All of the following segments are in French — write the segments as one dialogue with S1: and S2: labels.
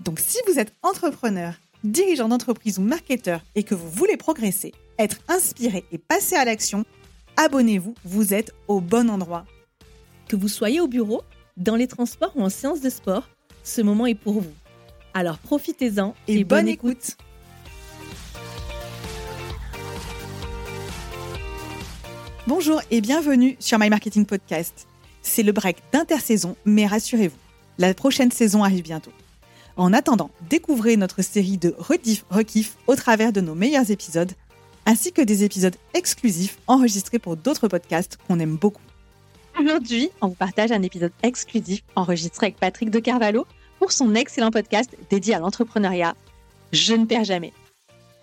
S1: Donc si vous êtes entrepreneur, dirigeant d'entreprise ou marketeur et que vous voulez progresser, être inspiré et passer à l'action, abonnez-vous, vous êtes au bon endroit.
S2: Que vous soyez au bureau, dans les transports ou en séance de sport, ce moment est pour vous. Alors profitez-en et, bonne, écoute.
S1: Bonjour et bienvenue sur My Marketing Podcast. C'est le break d'intersaison, mais rassurez-vous, la prochaine saison arrive bientôt. En attendant, découvrez notre série de rediff rekiff au travers de nos meilleurs épisodes, ainsi que des épisodes exclusifs enregistrés pour d'autres podcasts qu'on aime beaucoup.
S2: Aujourd'hui, on vous partage un épisode exclusif enregistré avec Patrick de Carvalho pour son excellent podcast dédié à l'entrepreneuriat Je ne perds jamais.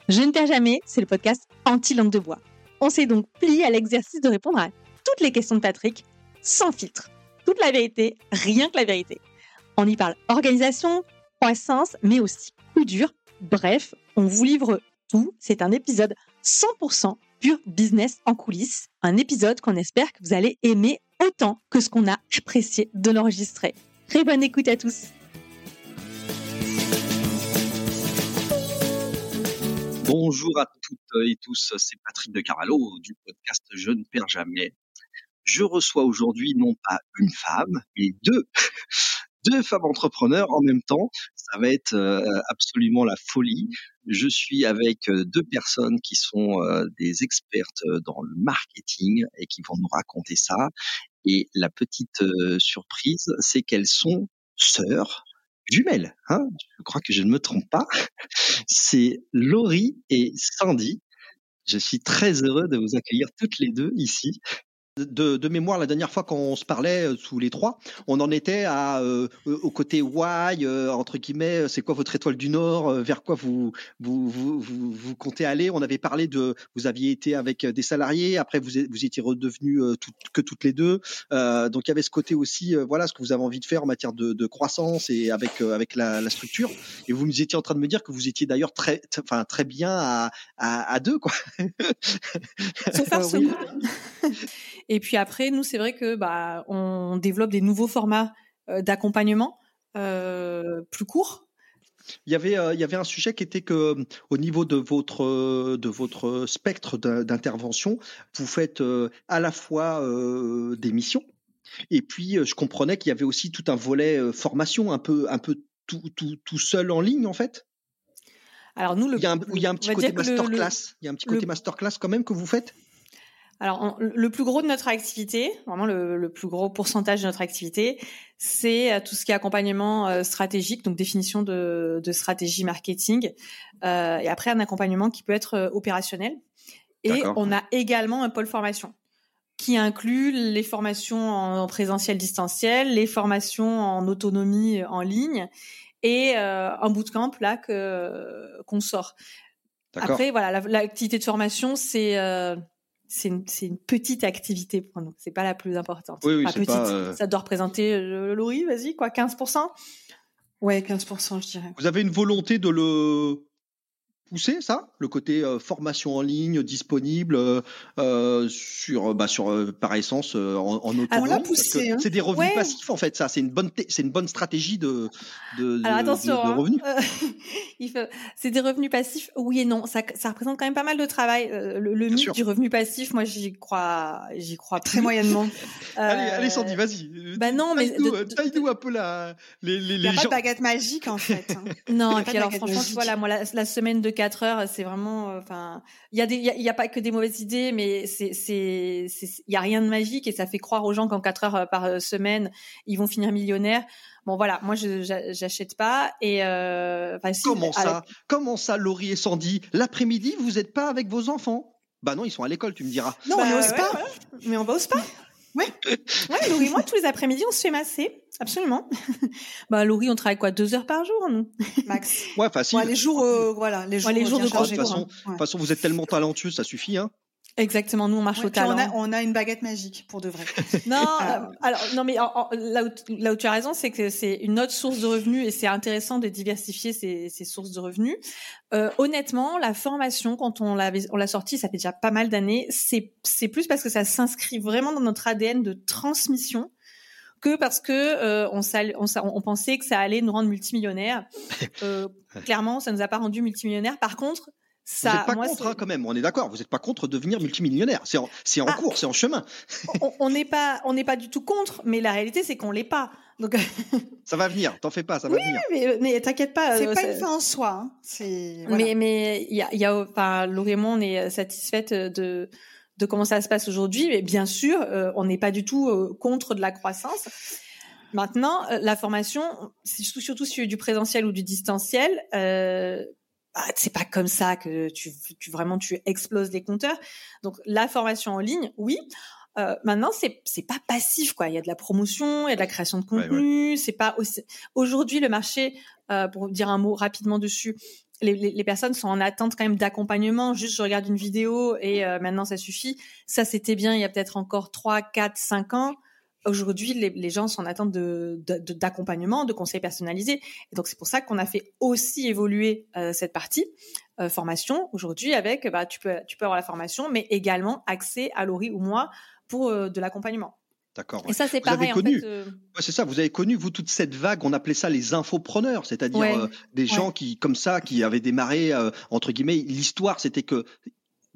S2: Je ne perds jamais, c'est le podcast anti-langue de bois. On s'est donc plié à l'exercice de répondre à toutes les questions de Patrick sans filtre. Toute la vérité, rien que la vérité. On y parle organisation, croissance, mais aussi coup dur. Bref, on vous livre tout. C'est un épisode 100% pur business en coulisses. Un épisode qu'on espère que vous allez aimer autant que ce qu'on a apprécié de l'enregistrer. Très bonne écoute à tous.
S3: Bonjour à toutes et tous, c'est Patrick de Carvalho du podcast Je ne perds jamais. Je reçois aujourd'hui non pas une femme, mais deux deux femmes entrepreneurs en même temps. Ça va être euh, absolument la folie. Je suis avec euh, deux personnes qui sont euh, des expertes dans le marketing et qui vont nous raconter ça. Et la petite surprise, c'est qu'elles sont sœurs jumelles. Hein je crois que je ne me trompe pas. C'est Laurie et Sandy. Je suis très heureux de vous accueillir toutes les deux ici de, mémoire, la dernière fois qu'on se parlait sous euh, les trois, on en était à euh, au côté why euh, entre guillemets, c'est quoi votre étoile du Nord, vers quoi vous vous, vous vous, comptez aller. On avait parlé de, vous aviez été avec des salariés, après vous vous étiez redevenus que toutes les deux. donc il y avait ce côté aussi, voilà, ce que vous avez envie de faire en matière de, croissance et avec avec la, structure. Et vous nous étiez en train de me dire que vous étiez d'ailleurs très, enfin très bien à, à, deux quoi.
S1: Et puis après, nous, c'est vrai que bah, on développe des nouveaux formats euh, d'accompagnement euh, plus courts.
S3: Il y avait, euh, il y avait un sujet qui était que au niveau de votre de votre spectre d'intervention, vous faites à la fois des missions et puis je comprenais qu'il y avait aussi tout un volet formation un peu un peu tout, tout, tout seul en ligne en fait.
S1: Alors nous, le,
S3: il y a un, il y a un petit côté masterclass. Il y a un petit côté masterclass quand même que vous faites?
S1: Alors, le plus gros de notre activité, vraiment le, plus gros pourcentage de notre activité, c'est euh, tout ce qui est accompagnement euh, stratégique, donc définition de, stratégie marketing, euh, et après un accompagnement qui peut être opérationnel. Et on a également un pôle formation qui inclut les formations en présentiel distanciel, les formations en autonomie en ligne et un bootcamp là que qu'on sort. Après, voilà, l'activité de formation, c'est c'est une, petite activité pour nous. C'est pas la plus importante.
S3: Oui, oui, petite. Euh,
S1: Ça doit représenter, euh, Laurie, vas-y, quoi, 15% Ouais, 15%, je dirais.
S3: Vous avez une volonté de le pousser ça, le côté euh, formation en ligne disponible euh, euh sur bah sur par essence en, en
S1: autonome. poussé. Hein.
S3: C'est des revenus passifs en fait, ça. C'est une bonne c'est une bonne stratégie de de,
S1: Alors, attention,
S3: de,
S1: hein,
S3: revenus.
S1: c'est des revenus passifs, oui et non. Ça, ça représente quand même pas mal de travail. le, le mythe du revenu passif, moi j'y crois j'y crois très moyennement.
S3: allez allez Sandy, vas-y.
S1: Bah non mais
S3: taille-nous un peu la les les, les
S1: Il
S3: n'y a
S1: pas de baguette magique en fait. Hein. non et puis alors franchement tu vois là moi la semaine de 4 heures, c'est vraiment, euh, enfin, il y a des, il y, a pas que des mauvaises idées, mais c'est, c'est, il y a rien de magique et ça fait croire aux gens qu'en 4 heures euh, par euh, semaine, ils vont finir millionnaires. Bon voilà, moi je j'achète pas et euh,
S3: comment ça? Comment ça, Laurie et Sandy? L'après-midi, vous n'êtes pas avec vos enfants? Bah non, ils sont à l'école, tu me diras.
S1: Non, on n'ose pas. Mais on va au spa. Oui, ouais, Laurie, moi, tous les après-midi, on se fait masser. Absolument. bah, Laurie, on travaille quoi Deux heures par jour, nous?
S4: Max.
S3: Ouais, facile.
S4: Ouais, les jours, euh, voilà, les jours,
S1: les jours de
S3: De
S1: congé.
S3: toute façon, de toute façon, vous êtes tellement talentueux, ça suffit. Hein.
S1: Exactement, nous, on marche
S4: Ouais,
S1: au
S4: puis on,
S1: talent.
S4: a, on a une baguette magique, pour de vrai.
S1: Non,
S4: Euh,
S1: euh, alors non mais en- en- là, où, là où tu as raison, c'est que c'est une autre source de revenus et c'est intéressant de diversifier ces, ces sources de revenus. Euh, honnêtement, la formation quand on l'avait on l'a sortie, ça fait déjà pas mal d'années, c'est c'est plus parce que ça s'inscrit vraiment dans notre ADN de transmission que parce que euh, on, on, on pensait que ça allait nous rendre multimillionnaires. Euh, clairement, ça nous a pas rendu multimillionnaires. Par contre, ça,
S3: vous n'êtes pas
S1: moi,
S3: contre, hein, quand même. On est d'accord. Vous n'êtes pas contre devenir multimillionnaire. C'est en, c'est en
S1: Ah.
S3: cours, c'est en chemin.
S1: on- n'est pas on n'est pas du tout contre, mais la réalité c'est qu'on l'est pas. Donc
S3: Ça va venir. T'en fais pas, ça va venir.
S1: mais, mais t'inquiète pas.
S4: C'est
S1: euh,
S4: pas
S1: ça-
S4: une fin en soi. Hein. C'est voilà.
S1: Mais mais il y a, y a enfin Laurie et moi on est satisfaite de de comment ça se passe aujourd'hui. Mais bien sûr, euh, on n'est pas du tout euh, contre de la croissance. Maintenant, euh, la formation, c'est surtout, surtout si tu veux du présentiel ou du distanciel, bah, c'est pas comme ça que tu, tu vraiment tu exploses les compteurs. Donc la formation en ligne, oui. Euh, maintenant, c'est c'est pas passif quoi. Il y a de la promotion, il y a de la création de
S3: Ouais,
S1: contenu. C'est pas aussi. Aujourd'hui, le marché, euh, pour dire un mot rapidement dessus, les, les, les personnes sont en attente quand même d'accompagnement. Juste, je regarde une vidéo et euh, maintenant ça suffit. Ça, c'était bien il y a peut-être encore 3, 4, 5 ans. Aujourd'hui, les, les gens sont en attente de, de- de- d'accompagnement, de conseils personnalisés. Et donc, c'est pour ça qu'on a fait aussi évoluer euh, cette partie euh, formation aujourd'hui avec, bah, tu peux, tu peux avoir la formation, mais également accès à Laurie ou moi pour euh, de l'accompagnement.
S3: D'accord.
S1: Et ça, c'est
S3: Vous avez
S1: pareil. En
S3: connu.
S1: fait, euh,
S3: Ouais, c'est ça, vous avez connu, vous, toute cette vague, on appelait ça les infopreneurs, c'est-à-dire
S1: Ouais.
S3: euh, des gens qui, comme ça, qui avaient démarré, euh, entre guillemets, l'histoire, c'était que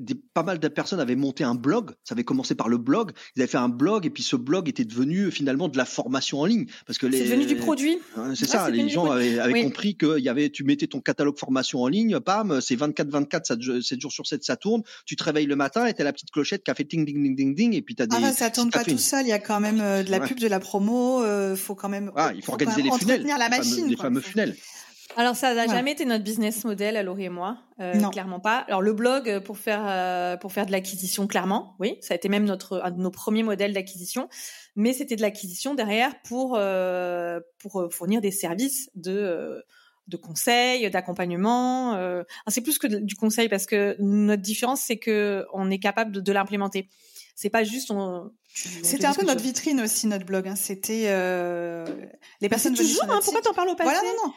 S3: des, pas mal de personnes avaient monté un blog, ça avait commencé par le blog, ils avaient fait un blog, et puis ce blog était devenu finalement de la formation en ligne. Parce que les,
S1: c'est devenu du produit.
S3: Hein, C'est
S1: Ouais,
S3: ça, les gens avaient, avaient
S1: Oui.
S3: compris que y avait, tu mettais ton catalogue formation en ligne, pam, c'est 24-24, 7 jours sur 7, ça tourne, tu te réveilles le matin et t'as la petite clochette qui a fait ding ding ding ding ding, et puis t'as des...
S4: Ah bah, ça tourne pas tout seul. Il y a quand même euh, de la
S3: Ouais.
S4: pub, de la promo. euh, faut quand même.
S3: Ah, il faut organiser les funnels,
S4: la
S3: les fameux-
S4: machine.
S3: les fameux funnels.
S1: Alors ça n'a
S4: Voilà.
S1: jamais été notre business model à Laurie et moi, euh,
S4: Non.
S1: clairement pas. Alors le blog euh, pour faire euh, pour faire de l'acquisition, clairement, oui, ça a été même notre un de nos premiers modèles d'acquisition, mais c'était de l'acquisition derrière pour euh, pour fournir des services de de conseils, d'accompagnement. Euh. C'est plus que du conseil parce que notre différence c'est que on est capable de, de l'implémenter. C'est pas juste on.
S4: C'était un peu notre vitrine aussi, notre blog. hein. C'était euh, les personnes
S1: toujours. Hein, pourquoi t'en parles au passé?
S4: Voilà, non, non.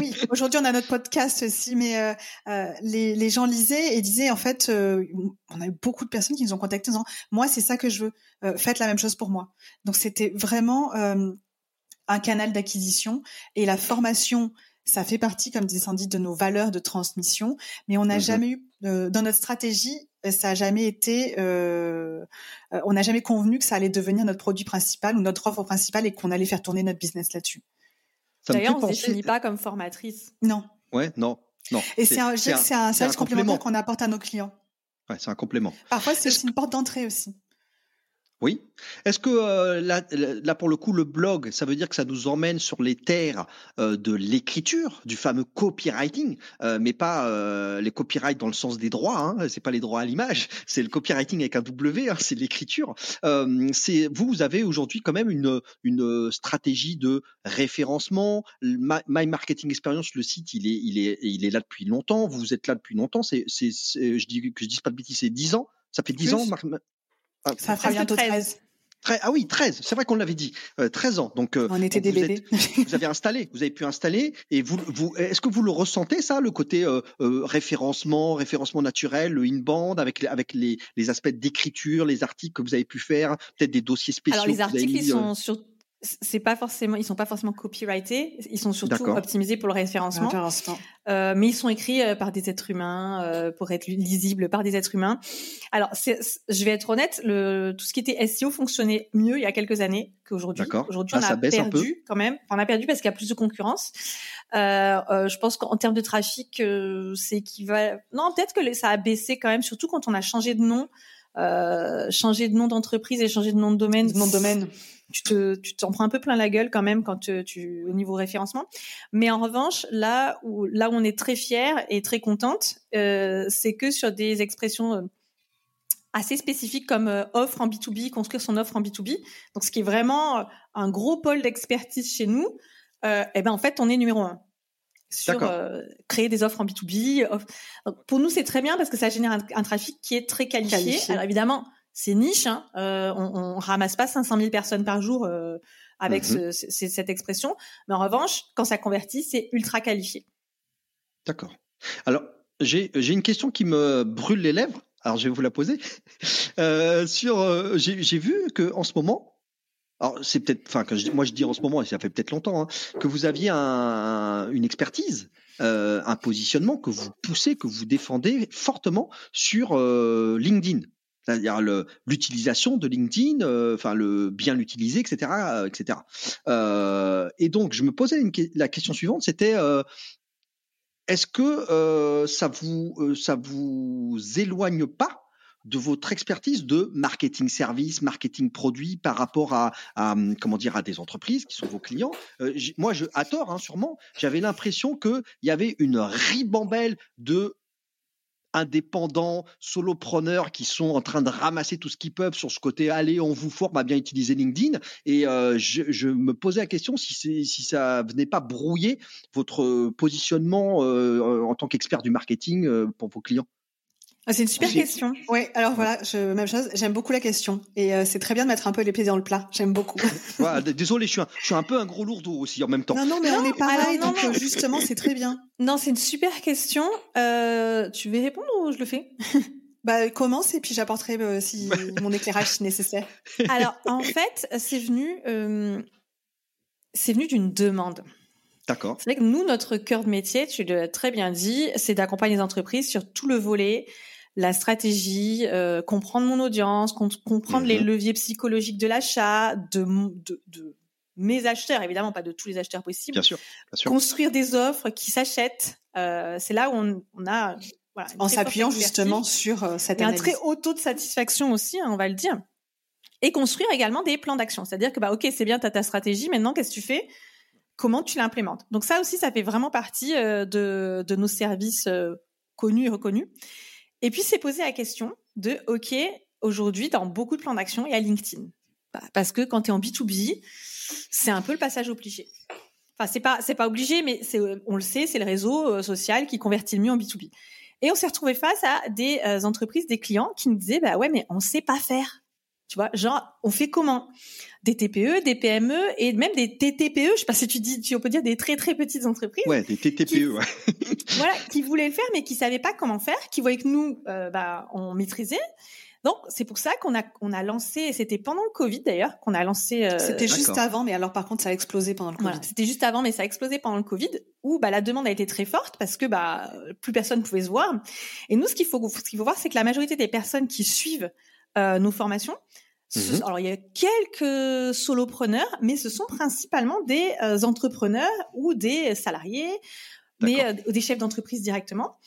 S4: Oui, aujourd'hui on a notre podcast aussi, mais euh, euh, les, les gens lisaient et disaient en fait, euh, on a eu beaucoup de personnes qui nous ont contactés en disant moi c'est ça que je veux, faites la même chose pour moi. Donc c'était vraiment un canal d'acquisition et la formation. Ça fait partie, comme disait Sandy, de nos valeurs de transmission, mais on n'a
S3: Mhm.
S4: jamais eu dans notre stratégie, ça a jamais été, euh, on n'a jamais convenu que ça allait devenir notre produit principal ou notre offre principale et qu'on allait faire tourner notre business là-dessus.
S1: D'ailleurs, on se
S3: penser-
S1: définit pas comme formatrice.
S4: Non.
S3: Ouais, non, non.
S4: Et c'est un, je dirais que c'est un
S3: c'est
S4: service
S3: un complément.
S4: complémentaire qu'on apporte à nos clients.
S3: Ouais, c'est un complément.
S4: Parfois, c'est aussi une porte d'entrée aussi.
S3: Oui. Est-ce que euh, là, là, pour le coup, le blog, ça veut dire que ça nous emmène sur les terres euh, de l'écriture, du fameux copywriting, euh, mais pas les copyrights dans le sens des droits. Hein, c'est pas les droits à l'image, c'est le copywriting avec un W. Hein, c'est l'écriture. C'est vous, vous avez aujourd'hui quand même une une stratégie de référencement. My, My Marketing Experience, le site, il est il est il est là depuis longtemps. Vous êtes là depuis longtemps. C'est je dis que je dis pas de bêtises, c'est 10 ans. Ça fait 10
S1: Plus.
S3: ans. Mar- Ah,
S4: Ça fera bientôt
S1: 13.
S4: 13.
S3: Très- ah oui, 13, c'est vrai qu'on l'avait dit. Euh, 13 ans. Donc, euh,
S4: On était des
S3: donc vous
S4: bébés.
S3: êtes- vous avez installé, vous avez pu installer. Et vous, vous est-ce que vous le ressentez, ça, le côté euh, euh, référencement, référencement naturel, le in-band, avec, les, avec les, les aspects d'écriture, les articles que vous avez pu faire, peut-être des dossiers spéciaux
S1: Alors les articles,
S3: mis,
S1: ils
S3: euh,
S1: sont sur c'est pas forcément, ils sont pas forcément copyrightés, ils sont surtout optimisés pour le référencement, euh, mais ils sont écrits euh, par des êtres humains euh, pour être lisibles par des êtres humains. Alors, c'est- c'est- je vais être honnête, le, tout ce qui était SEO fonctionnait mieux il y a quelques années qu'aujourd'hui.
S3: D'accord.
S1: Aujourd'hui,
S3: Ah,
S1: on a perdu quand même. Enfin, on a perdu parce qu'il y a plus de concurrence. Euh, euh, je pense qu'en termes de trafic, euh, c'est équivalent. Non, peut-être que ça a baissé quand même, surtout quand on a changé de nom. Euh, changer de nom d'entreprise et changer de nom de domaine,
S4: Nom de domaine.
S1: tu te tu t'en prends un peu plein la gueule quand même quand tu, tu au niveau référencement. Mais en revanche, là où là où on est très fier et très contente, euh, c'est que sur des expressions euh, assez spécifiques comme offre en B2B, construire son offre en B2B. Donc, ce qui est vraiment un gros pôle d'expertise chez nous, euh, eh ben en fait, on est numéro un sur créer des offres en B2B. pour nous, c'est très bien parce que ça génère un, trafic qui est très qualifié. Alors évidemment, c'est niche. Hein. on, on ramasse pas 500 000 personnes par jour avec mmh cette expression. Mais en revanche, quand ça convertit, c'est ultra qualifié.
S3: D'accord. Alors, j'ai une question qui me brûle les lèvres. Alors, je vais vous la poser. Euh, sur, euh, j'ai vu que en ce moment, alors c'est peut-être, enfin, moi je dis en ce moment, et ça fait peut-être longtemps, hein, que vous aviez un, une expertise, euh, un positionnement que vous poussez, que vous défendez fortement sur LinkedIn c'est-à-dire l'utilisation de LinkedIn, euh, le bien l'utiliser, etc., etc. Euh, et donc je me posais la question suivante, c'était euh, est-ce que ça vous ça vous éloigne pas de votre expertise de marketing service, marketing produit par rapport à, comment dire à des entreprises qui sont vos clients. moi, je, à tort, hein, sûrement, j'avais l'impression qu'il y avait une ribambelle de indépendants, solopreneurs qui sont en train de ramasser tout ce qu'ils peuvent sur ce côté allez, on vous forme à bien utiliser LinkedIn. Et euh, je, me posais la question si, si ça venait pas brouiller votre positionnement euh, en tant qu'expert du marketing euh, pour vos clients.
S4: Ah, c'est une super question. Oui, alors voilà, je, même chose. J'aime beaucoup la question et euh, c'est très bien de mettre un peu les pieds dans le plat. J'aime beaucoup.
S3: voilà, désolé, je suis, un, je suis un peu un gros lourdeau aussi en même temps.
S4: Non, non, mais on est pareil, donc euh, justement, c'est très bien.
S1: Non, c'est une super question. Euh, tu veux répondre ou je le fais?
S4: Bah commence et puis j'apporterai euh, si mon éclairage si nécessaire.
S1: Alors en fait, c'est venu, c'est venu d'une demande.
S3: D'accord.
S1: C'est vrai que nous, notre cœur de métier, tu l'as très bien dit, c'est d'accompagner les entreprises sur tout le volet la stratégie, euh, comprendre mon audience, comprendre les mhm. leviers psychologiques de l'achat, de, de, de, mes acheteurs, évidemment pas de tous les acheteurs possibles.
S3: Bien sûr, bien sûr.
S1: Construire des offres qui s'achètent. Euh, c'est là où on, on a
S4: voilà, en s'appuyant justement sur euh, cette
S1: analyse. un très haut taux de satisfaction aussi, hein, on va le dire. Et construire également des plans d'action. C'est-à-dire que bah ok, c'est bien, tu as ta stratégie, maintenant qu'est-ce que tu fais? Comment tu l'implémentes? Donc ça aussi, ça fait vraiment partie euh, de, de nos services euh, connus et reconnus. Et puis, c'est poser la question de, OK, aujourd'hui, dans beaucoup de plans d'action, il y a LinkedIn. Bah, parce que quand tu es en B2B, c'est un peu le passage obligé. Enfin, c'est pas, c'est pas obligé, mais c'est, on le sait, c'est le réseau euh, social qui convertit le mieux en B2B. Et on s'est retrouvé face à des euh, entreprises, des clients qui nous disaient, bah ouais, mais on sait pas faire. Tu vois, genre, on fait comment? Des TPE, des PME et même des TTPE. Je sais pas si tu dis, tu on peut dire des très très petites entreprises.
S3: Ouais, des TTPE. ouais.
S1: voilà, qui voulaient le faire mais qui savaient pas comment faire, qui voyaient que nous, euh, bah, on maîtrisait. Donc c'est pour ça qu'on a on a lancé, c'était pendant le Covid d'ailleurs qu'on a lancé.
S4: Euh, c'était juste avant, mais alors par contre ça a explosé pendant le Covid.
S1: c'était juste avant, mais ça a explosé pendant le Covid où bah la demande a été très forte parce que bah plus personne pouvait se voir. Et nous ce qu'il faut ce qu'il faut voir c'est que la majorité des personnes qui suivent euh, nos formations. Mhm. Alors il y a quelques solopreneurs, mais ce sont principalement des euh, entrepreneurs ou des salariés, mais euh, des chefs d'entreprise directement.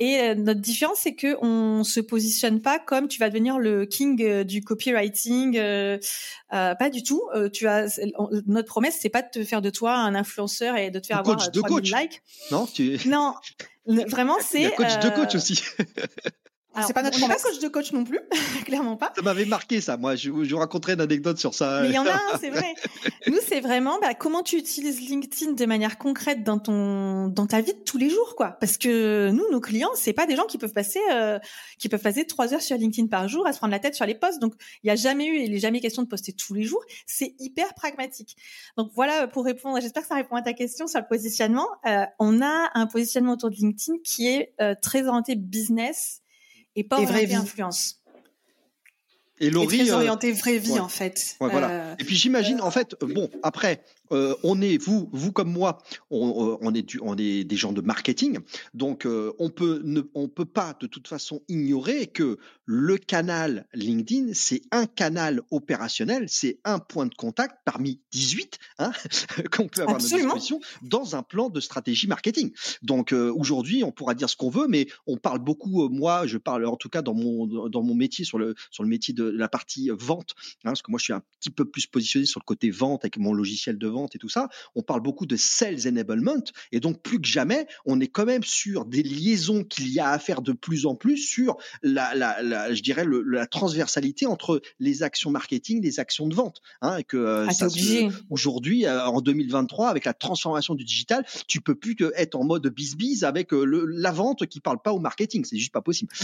S1: Et, euh, notre différence, c'est que on se positionne pas comme tu vas devenir le king du copywriting, pas du tout. tu as notre promesse, c'est pas de te faire de toi un influenceur et de te faire avoir coach, 3000 likes.
S3: Non, tu...
S1: non, vraiment c'est.
S3: coach de coach aussi.
S1: C'est pas notre on n'est pas coach de coach non plus, clairement pas.
S3: Ça m'avait marqué ça. Moi, je, vous raconterai une anecdote sur ça.
S1: Mais il y en a un, c'est vrai. Nous, c'est vraiment bah, comment tu utilises LinkedIn de manière concrète dans ton dans ta vie de tous les jours, quoi? Parce que nous, nos clients, c'est pas des gens qui peuvent passer euh, qui peuvent passer trois heures sur LinkedIn par jour à se prendre la tête sur les posts. Donc, il y a jamais eu et il n'est jamais question de poster tous les jours. C'est hyper pragmatique. Donc voilà pour répondre. J'espère que ça répond à ta question sur le positionnement. Euh, on a un positionnement autour de LinkedIn qui est euh, très orienté business et pas vraie vie. influence.
S3: Et Laurie,
S4: et très orienté vraie vie en fait.
S3: voilà. Euh, et puis j'imagine en fait, bon après euh, on est vous, vous comme moi, on, euh, on, est on est des gens de marketing, donc euh, on peut ne, on peut pas de toute façon ignorer que le canal LinkedIn, c'est un canal opérationnel, c'est un point de contact parmi 18 hein, qu'on peut avoir à notre disposition dans un plan de stratégie marketing. Donc aujourd'hui, on pourra dire ce qu'on veut, mais on parle beaucoup. moi, je parle en tout cas dans mon dans mon métier sur le sur le métier de la partie vente, hein, parce que moi je suis un petit peu plus positionné sur le côté vente avec mon logiciel de vente et tout ça. On parle beaucoup de sales enablement, et donc plus que jamais, on est quand même sur des liaisons qu'il y a à faire de plus en plus sur la, la, la je dirais le, la transversalité entre les actions marketing, les actions de vente. Hein, et que ah, aujourd'hui, en 2023, avec la transformation du digital, tu peux plus que être en mode bis avec le, la vente qui parle pas au marketing. C'est juste pas possible.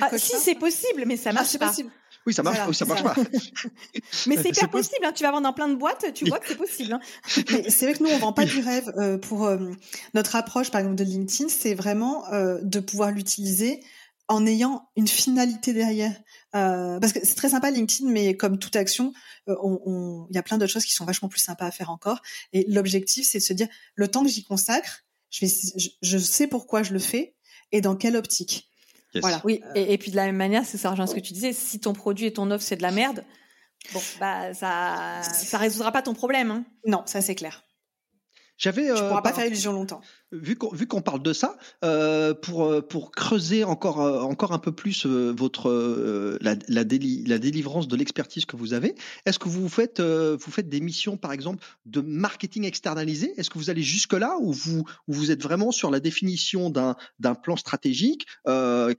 S1: Ah, si c'est possible, mais ça ah, marche pas. Possible.
S3: Oui, ça marche, ça marche pas.
S1: mais c'est hyper possible. Hein. Tu vas vendre dans plein de boîtes, tu vois que c'est possible. Hein.
S4: c'est vrai que nous, on vend pas du rêve. Euh, pour euh, notre approche, par exemple, de LinkedIn, c'est vraiment euh, de pouvoir l'utiliser en ayant une finalité derrière. parce que c'est très sympa LinkedIn, mais comme toute action, il on, y a plein d'autres choses qui sont vachement plus sympas à faire encore. Et l'objectif, c'est de se dire, le temps que j'y consacre, je, vais, je sais pourquoi je le fais et dans quelle optique.
S1: Voilà. Oui. Et, puis de la même manière, c'est ça rejoint ce que tu disais. Si ton produit et ton offre c'est de la merde, bon, bah ça, ça résoudra pas ton problème. Hein.
S4: Non, ça c'est clair.
S3: J'avais.
S4: Tu pourras pas faire illusion longtemps.
S3: Vu qu'on vu qu'on parle de ça, euh, pour euh, pour creuser encore euh, encore un peu plus votre la la, la, délivrance de l'expertise que vous avez, est-ce que vous faites vous faites des missions par exemple de marketing externalisé? Est-ce que vous allez jusque là ou vous vous êtes vraiment sur la définition d'un d'un plan stratégique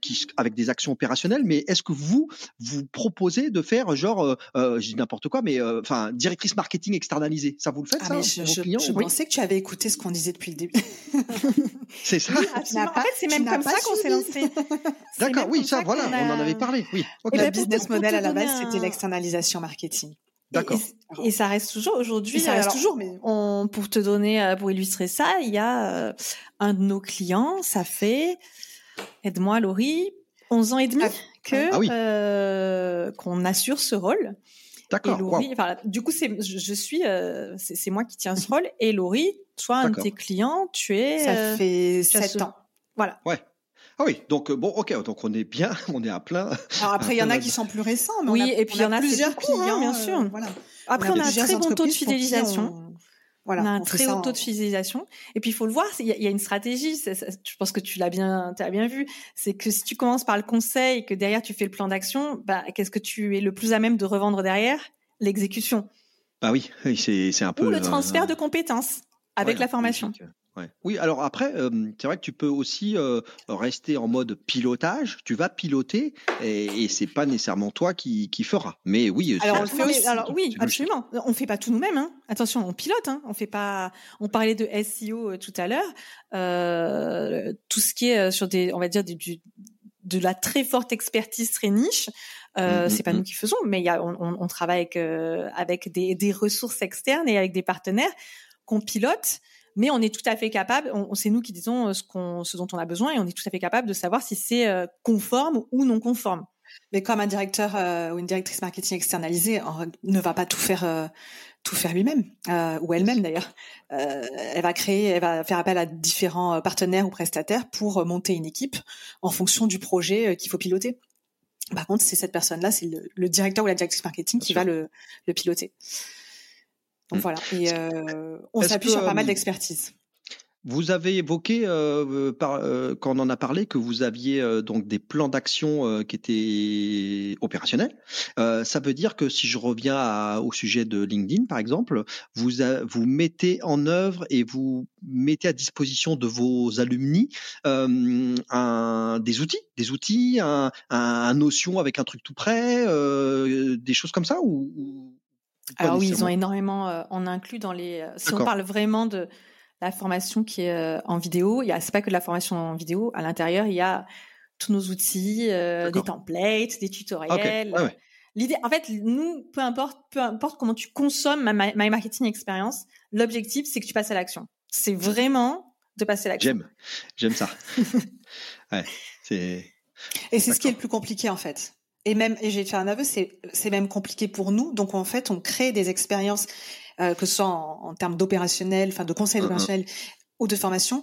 S3: qui avec des actions opérationnelles Mais est-ce que vous vous proposez de faire genre je dis n'importe quoi, mais enfin directrice marketing externalisée? Ça vous le faites ah, ça
S4: je, je pensais que tu avais écouté ce qu'on disait depuis le début.
S3: c'est ça.
S1: en fait, c'est même comme ça qu'on s'est lancé.
S3: D'accord, oui, ça, voilà, on, en avait parlé. Oui.
S4: Okay. Le business model à la base, c'était l'externalisation marketing.
S3: D'accord.
S1: Et, ça reste toujours aujourd'hui.
S4: Ça reste toujours, mais
S1: on, pour te donner, euh, pour illustrer ça, il y a euh, un de nos clients, ça fait, aide-moi Laurie, 11 ans et demi ah, que ah euh, qu'on assure ce rôle.
S3: D'accord.
S1: du coup, c'est, je, suis, euh, c'est moi qui tiens ce rôle. Et Laurie, toi, un de tes clients, tu es.
S4: Ça euh, fait sept ans.
S1: Voilà.
S3: Ouais. Ah oui, donc euh, bon, ok, donc on est bien, on est à plein.
S4: Alors après, il y en a qui sont plus récents, mais
S1: oui,
S4: on a,
S1: et puis il y en a
S4: plusieurs clients,
S1: bien sûr. voilà. Après, on a, un très bon taux de fidélisation. Voilà, on a un très haut taux de fidélisation. Et puis il faut le voir, il y, a une stratégie. je pense que tu l'as bien, as bien vu. C'est que si tu commences par le conseil et que derrière tu fais le plan d'action, bah, qu'est-ce que tu es le plus à même de revendre derrière? L'exécution.
S3: Ah oui, c'est un peu.
S1: Ou le transfert de compétences avec la formation.
S3: Oui, alors après, euh, c'est vrai que tu peux aussi euh, rester en mode pilotage. Tu vas piloter et, et c'est pas nécessairement toi qui, qui fera. Mais oui.
S1: Alors, alors oui, absolument. On fait pas tout nous-mêmes. Hein. Attention, on pilote. Hein. On fait pas. On parlait de SEO euh, tout à l'heure. tout ce qui est sur des, on va dire du, de la très forte expertise très niche. Euh, mmh, c'est pas mmh, nous mmh. qui faisons, mais il y a, on, on, travaille avec, euh, avec des, des, ressources externes et avec des partenaires qu'on pilote, mais on est tout à fait capable. On, c'est nous qui disons euh, ce, qu'on, ce dont on a besoin et on est tout à fait capable de savoir si c'est euh, conforme ou non conforme.
S4: Mais comme un directeur ou une directrice marketing externalisée ne va pas tout faire tout faire lui-même ou elle-même d'ailleurs. elle va créer, elle va faire appel à différents partenaires ou prestataires pour monter une équipe en fonction du projet qu'il faut piloter. Par contre, c'est cette personne-là, c'est le, directeur ou la directrice marketing qui va le, piloter. Donc mm. voilà. Et euh, on s'appuie sur pas mal euh, d'expertise.
S3: Vous avez évoqué, euh, par, quand on en a parlé, que vous aviez donc des plans d'action qui étaient opérationnels. ça veut dire que si je reviens au sujet de LinkedIn, par exemple, vous vous mettez en œuvre et vous mettez à disposition de vos alumni un, des outils, des outils, un, un, notion avec un truc tout prêt, des choses comme ça ou,
S1: alors oui, ils ont énormément, on inclut dans les. Si on parle vraiment de la formation qui est euh, en vidéo. Il y a, c'est pas que de la formation en vidéo. À l'intérieur, il y a tous nos outils, euh, des templates, des tutoriels. L'idée, en fait, nous, peu importe, peu importe comment tu consommes ma My Marketing Experience, l'objectif, c'est que tu passes à l'action. C'est vraiment de passer à l'action.
S3: J'aime, j'aime ça. ouais, c'est.
S4: Et c'est ce qui est le plus compliqué, en fait. Et même, et j'ai fait un aveu, c'est, c'est même compliqué pour nous. Donc, en fait, on crée des expériences euh, que ce soit en, termes d'opérationnel, enfin de conseil opérationnel ou de formation,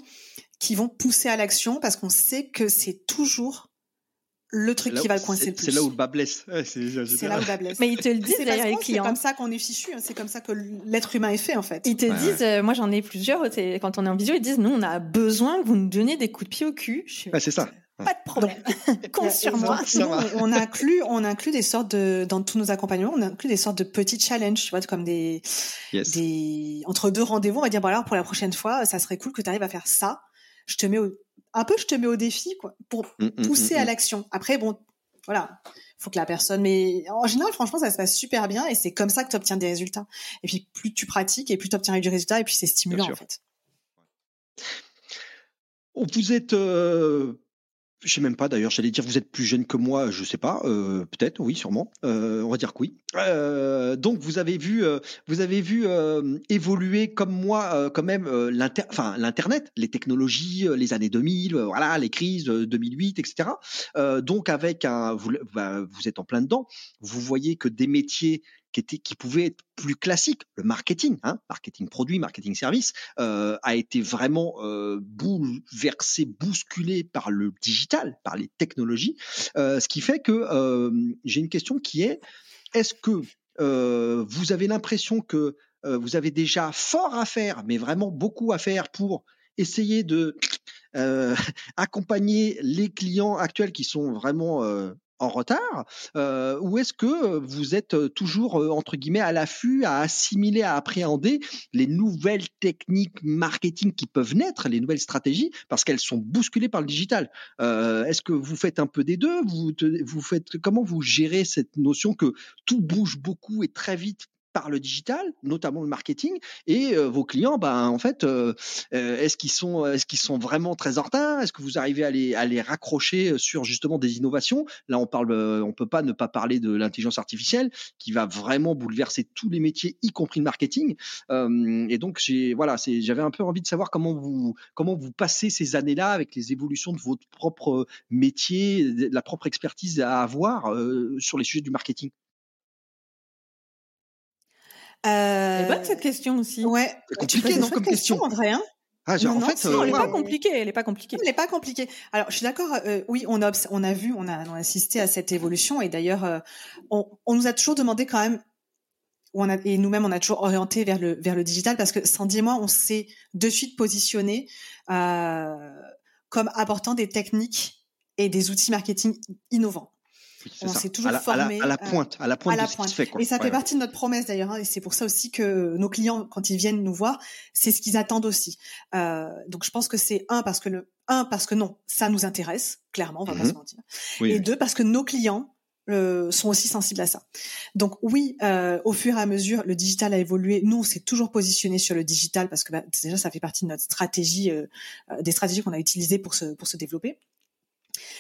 S4: qui vont pousser à l'action parce qu'on sait que c'est toujours le truc qui va le coincer le plus.
S3: C'est là où le bas blesse.
S4: c'est là où le bas blesse.
S1: Mais ils te le disent d'ailleurs les clients.
S4: C'est comme ça qu'on est fichu. Hein. C'est comme ça que l'être humain est fait en fait.
S1: Ils te disent, euh, moi j'en ai plusieurs. Quand on est en visio, ils disent, nous on a besoin que vous nous donniez des coups de pied au cul.
S3: c'est ça.
S1: Pas de problème. Compte sur moi.
S4: on inclut, on inclut des sortes de, dans tous nos accompagnements, on inclut des sortes de petits challenges, tu vois, comme des, des, entre deux rendez-vous, on va dire, bon alors pour la prochaine fois, ça serait cool que tu arrives à faire ça. Je te mets au, un peu, je te mets au défi, quoi, pour mm, mm, pousser à l'action. Après, bon, voilà, faut que la personne, mais en général, franchement, ça se passe super bien et c'est comme ça que tu obtiens des résultats. Et puis, plus tu pratiques et plus tu obtiens du résultat et puis c'est stimulant, en fait.
S3: Vous êtes euh, je sais même pas d'ailleurs, j'allais dire vous êtes plus jeune que moi, je sais pas, euh, peut-être, oui, sûrement. Euh, on va dire que oui. Euh, donc vous avez vu, vous avez vu évoluer comme moi, quand même l'inter, l'internet, les technologies, les années 2000, voilà, les crises 2008, etc. donc avec un, vous, bah, vous êtes en plein dedans. Vous voyez que des métiers qui, pouvait être plus classique, le marketing, hein, marketing produit, marketing service, euh, a été vraiment euh, bouleversé, bousculé par le digital, par les technologies, euh, ce qui fait que j'ai une question qui est, est-ce que vous avez l'impression que vous avez déjà fort à faire, mais vraiment beaucoup à faire pour essayer de accompagner les clients actuels qui sont vraiment en retard euh, ou est-ce que vous êtes toujours entre guillemets à l'affût, à assimiler, à appréhender les nouvelles techniques marketing qui peuvent naître, les nouvelles stratégies, parce qu'elles sont bousculées par le digital? Est-ce que vous faites un peu des deux? Vous faites comment vous gérez cette notion que tout bouge beaucoup et très vite par le digital, notamment le marketing, et euh, vos clients, ben en fait, euh, euh, est-ce qu'ils sont, est-ce qu'ils sont vraiment très en retard? Est-ce que vous arrivez à les, à les raccrocher sur justement des innovations? Là, on parle, on peut pas ne pas parler de l'intelligence artificielle qui va vraiment bouleverser tous les métiers, y compris le marketing. et donc, j'ai, voilà, j'avais un peu envie de savoir comment vous, comment vous passez ces années-là avec les évolutions de votre propre métier, la propre expertise à avoir sur les sujets du marketing.
S1: Euh... Elle bonne cette question aussi.
S4: Ouais.
S3: C'est compliqué non comme question.
S4: En vrai, hein
S3: ah, genre,
S1: non,
S3: en fait,
S1: non,
S3: euh,
S1: elle est pas compliquée. Elle est pas compliquée.
S4: Elle est pas compliquée. Alors, je suis d'accord. Euh, oui, on a, on a vu, on a, on a assisté à cette évolution, et d'ailleurs, euh, on, on, nous a toujours demandé quand même, on a, et nous-mêmes, on a toujours orienté vers le, vers le digital, parce que Sandy et moi, on s'est de suite positionné euh, comme apportant des techniques et des outils marketing innovants on s'est toujours formé
S3: à la, pointe, à la pointe, de Ce qui se fait.
S4: Et ça fait partie de notre promesse d'ailleurs, hein, et c'est pour ça aussi que nos clients, quand ils viennent nous voir, c'est ce qu'ils attendent aussi. Euh, donc je pense que c'est un parce que le un parce que non, ça nous intéresse clairement, on va pas mhm. se mentir, et deux parce que nos clients euh, sont aussi sensibles à ça. Donc oui, euh, au fur et à mesure, le digital a évolué. Nous, on s'est toujours positionné sur le digital parce que bah, déjà, ça fait partie de notre stratégie, euh, des stratégies qu'on a utilisées pour se pour se développer.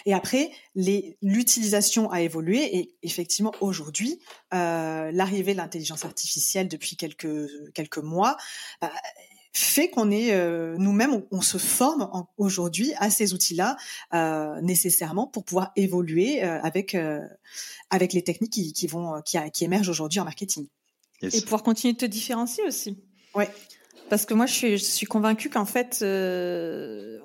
S4: Et après, l'utilisation a évolué et effectivement aujourd'hui, euh, l'arrivée de l'intelligence artificielle depuis quelques quelques mois bah, fait qu'on est euh, nous-mêmes, on, se forme aujourd'hui à ces outils-là euh, nécessairement pour pouvoir évoluer euh, avec euh, avec les techniques qui, qui vont qui, qui émergent aujourd'hui en marketing.
S1: Et pouvoir continuer de te différencier aussi.
S4: Ouais.
S1: Parce que moi, je suis, je suis convaincue qu'en fait,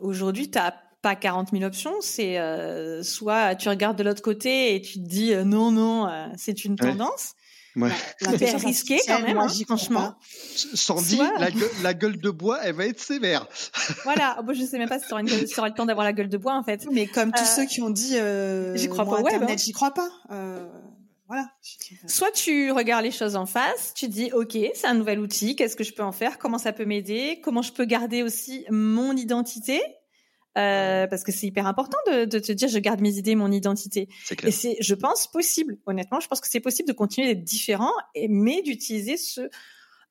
S1: aujourd'hui, tu as pas 40 000 options, c'est euh, soit tu regardes de l'autre côté et tu te dis euh, non, non, euh, c'est une tendance.
S3: Ouais.
S1: Hyper risqué quand même, hein, franchement.
S3: Sandy, la, gueule, de bois, elle va être sévère.
S1: voilà, bon, je sais même pas si tu auras, le temps d'avoir la gueule de bois en fait.
S4: Mais comme tous ceux qui ont dit,
S1: j'y crois pas, ouais,
S4: Internet, j'y crois pas. Voilà.
S1: Soit tu regardes les choses en face, tu dis ok, c'est un nouvel outil, qu'est-ce que je peux en faire, comment ça peut m'aider, comment je peux garder aussi mon identité euh, parce que c'est hyper important de, de, te dire je garde mes idées, mon identité. Et c'est, je pense, possible. Honnêtement, je pense que c'est possible de continuer d'être différent, et, mais d'utiliser ce,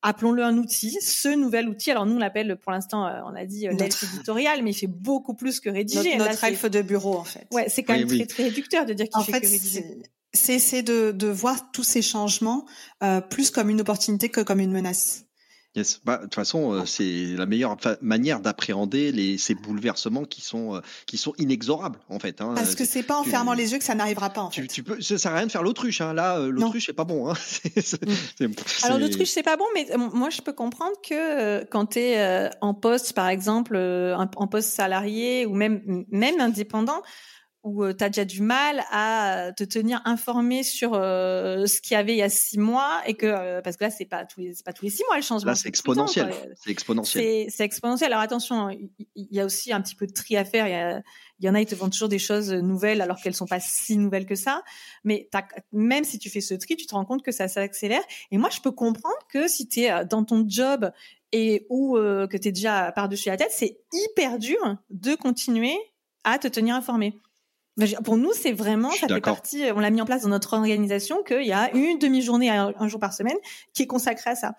S1: appelons-le un outil, ce nouvel outil. Alors nous on l'appelle pour l'instant, euh, on a dit euh, l'elfe éditorial, mais il fait beaucoup plus que rédiger.
S4: Notre, notre elfe de bureau en fait.
S1: Ouais, c'est quand même très très réducteur de dire qu'il fait, fait, que rédiger.
S4: C'est de, de voir tous ces changements euh, plus comme une opportunité que comme une menace.
S3: Yes. Bah, de toute façon, euh, c'est la meilleure manière d'appréhender les, ces bouleversements qui sont euh, qui sont inexorables en fait. Hein.
S4: Parce que c'est pas en fermant les yeux que ça n'arrivera pas. En
S3: tu,
S4: fait.
S3: tu peux, ça sert à rien de faire l'autruche. Hein. Là, euh, l'autruche c'est pas bon. Hein.
S1: Mm. Alors l'autruche c'est pas bon, mais moi je peux comprendre que quand tu es en poste, par exemple, en poste salarié ou même même indépendant, où tu as déjà du mal à te tenir informé sur ce qu'il y avait il y a six mois et que parce que là c'est pas tous les pas tous les six mois le changement.
S3: Là c'est exponentiel. C'est exponentiel.
S1: C'est exponentiel. Alors attention, il y, a aussi un petit peu de tri à faire. Il y, a, il y en a ils te vendent toujours des choses nouvelles alors qu'elles sont pas si nouvelles que ça. Mais même si tu fais ce tri, tu te rends compte que ça s'accélère. Et moi je peux comprendre que si tu es dans ton job et ou que tu es déjà par-dessus la tête, c'est hyper dur de continuer à te tenir informé. Pour nous, c'est vraiment, ça fait partie, on l'a mis en place dans notre organisation qu'il y a une demi-journée un, jour par semaine qui est consacrée à ça.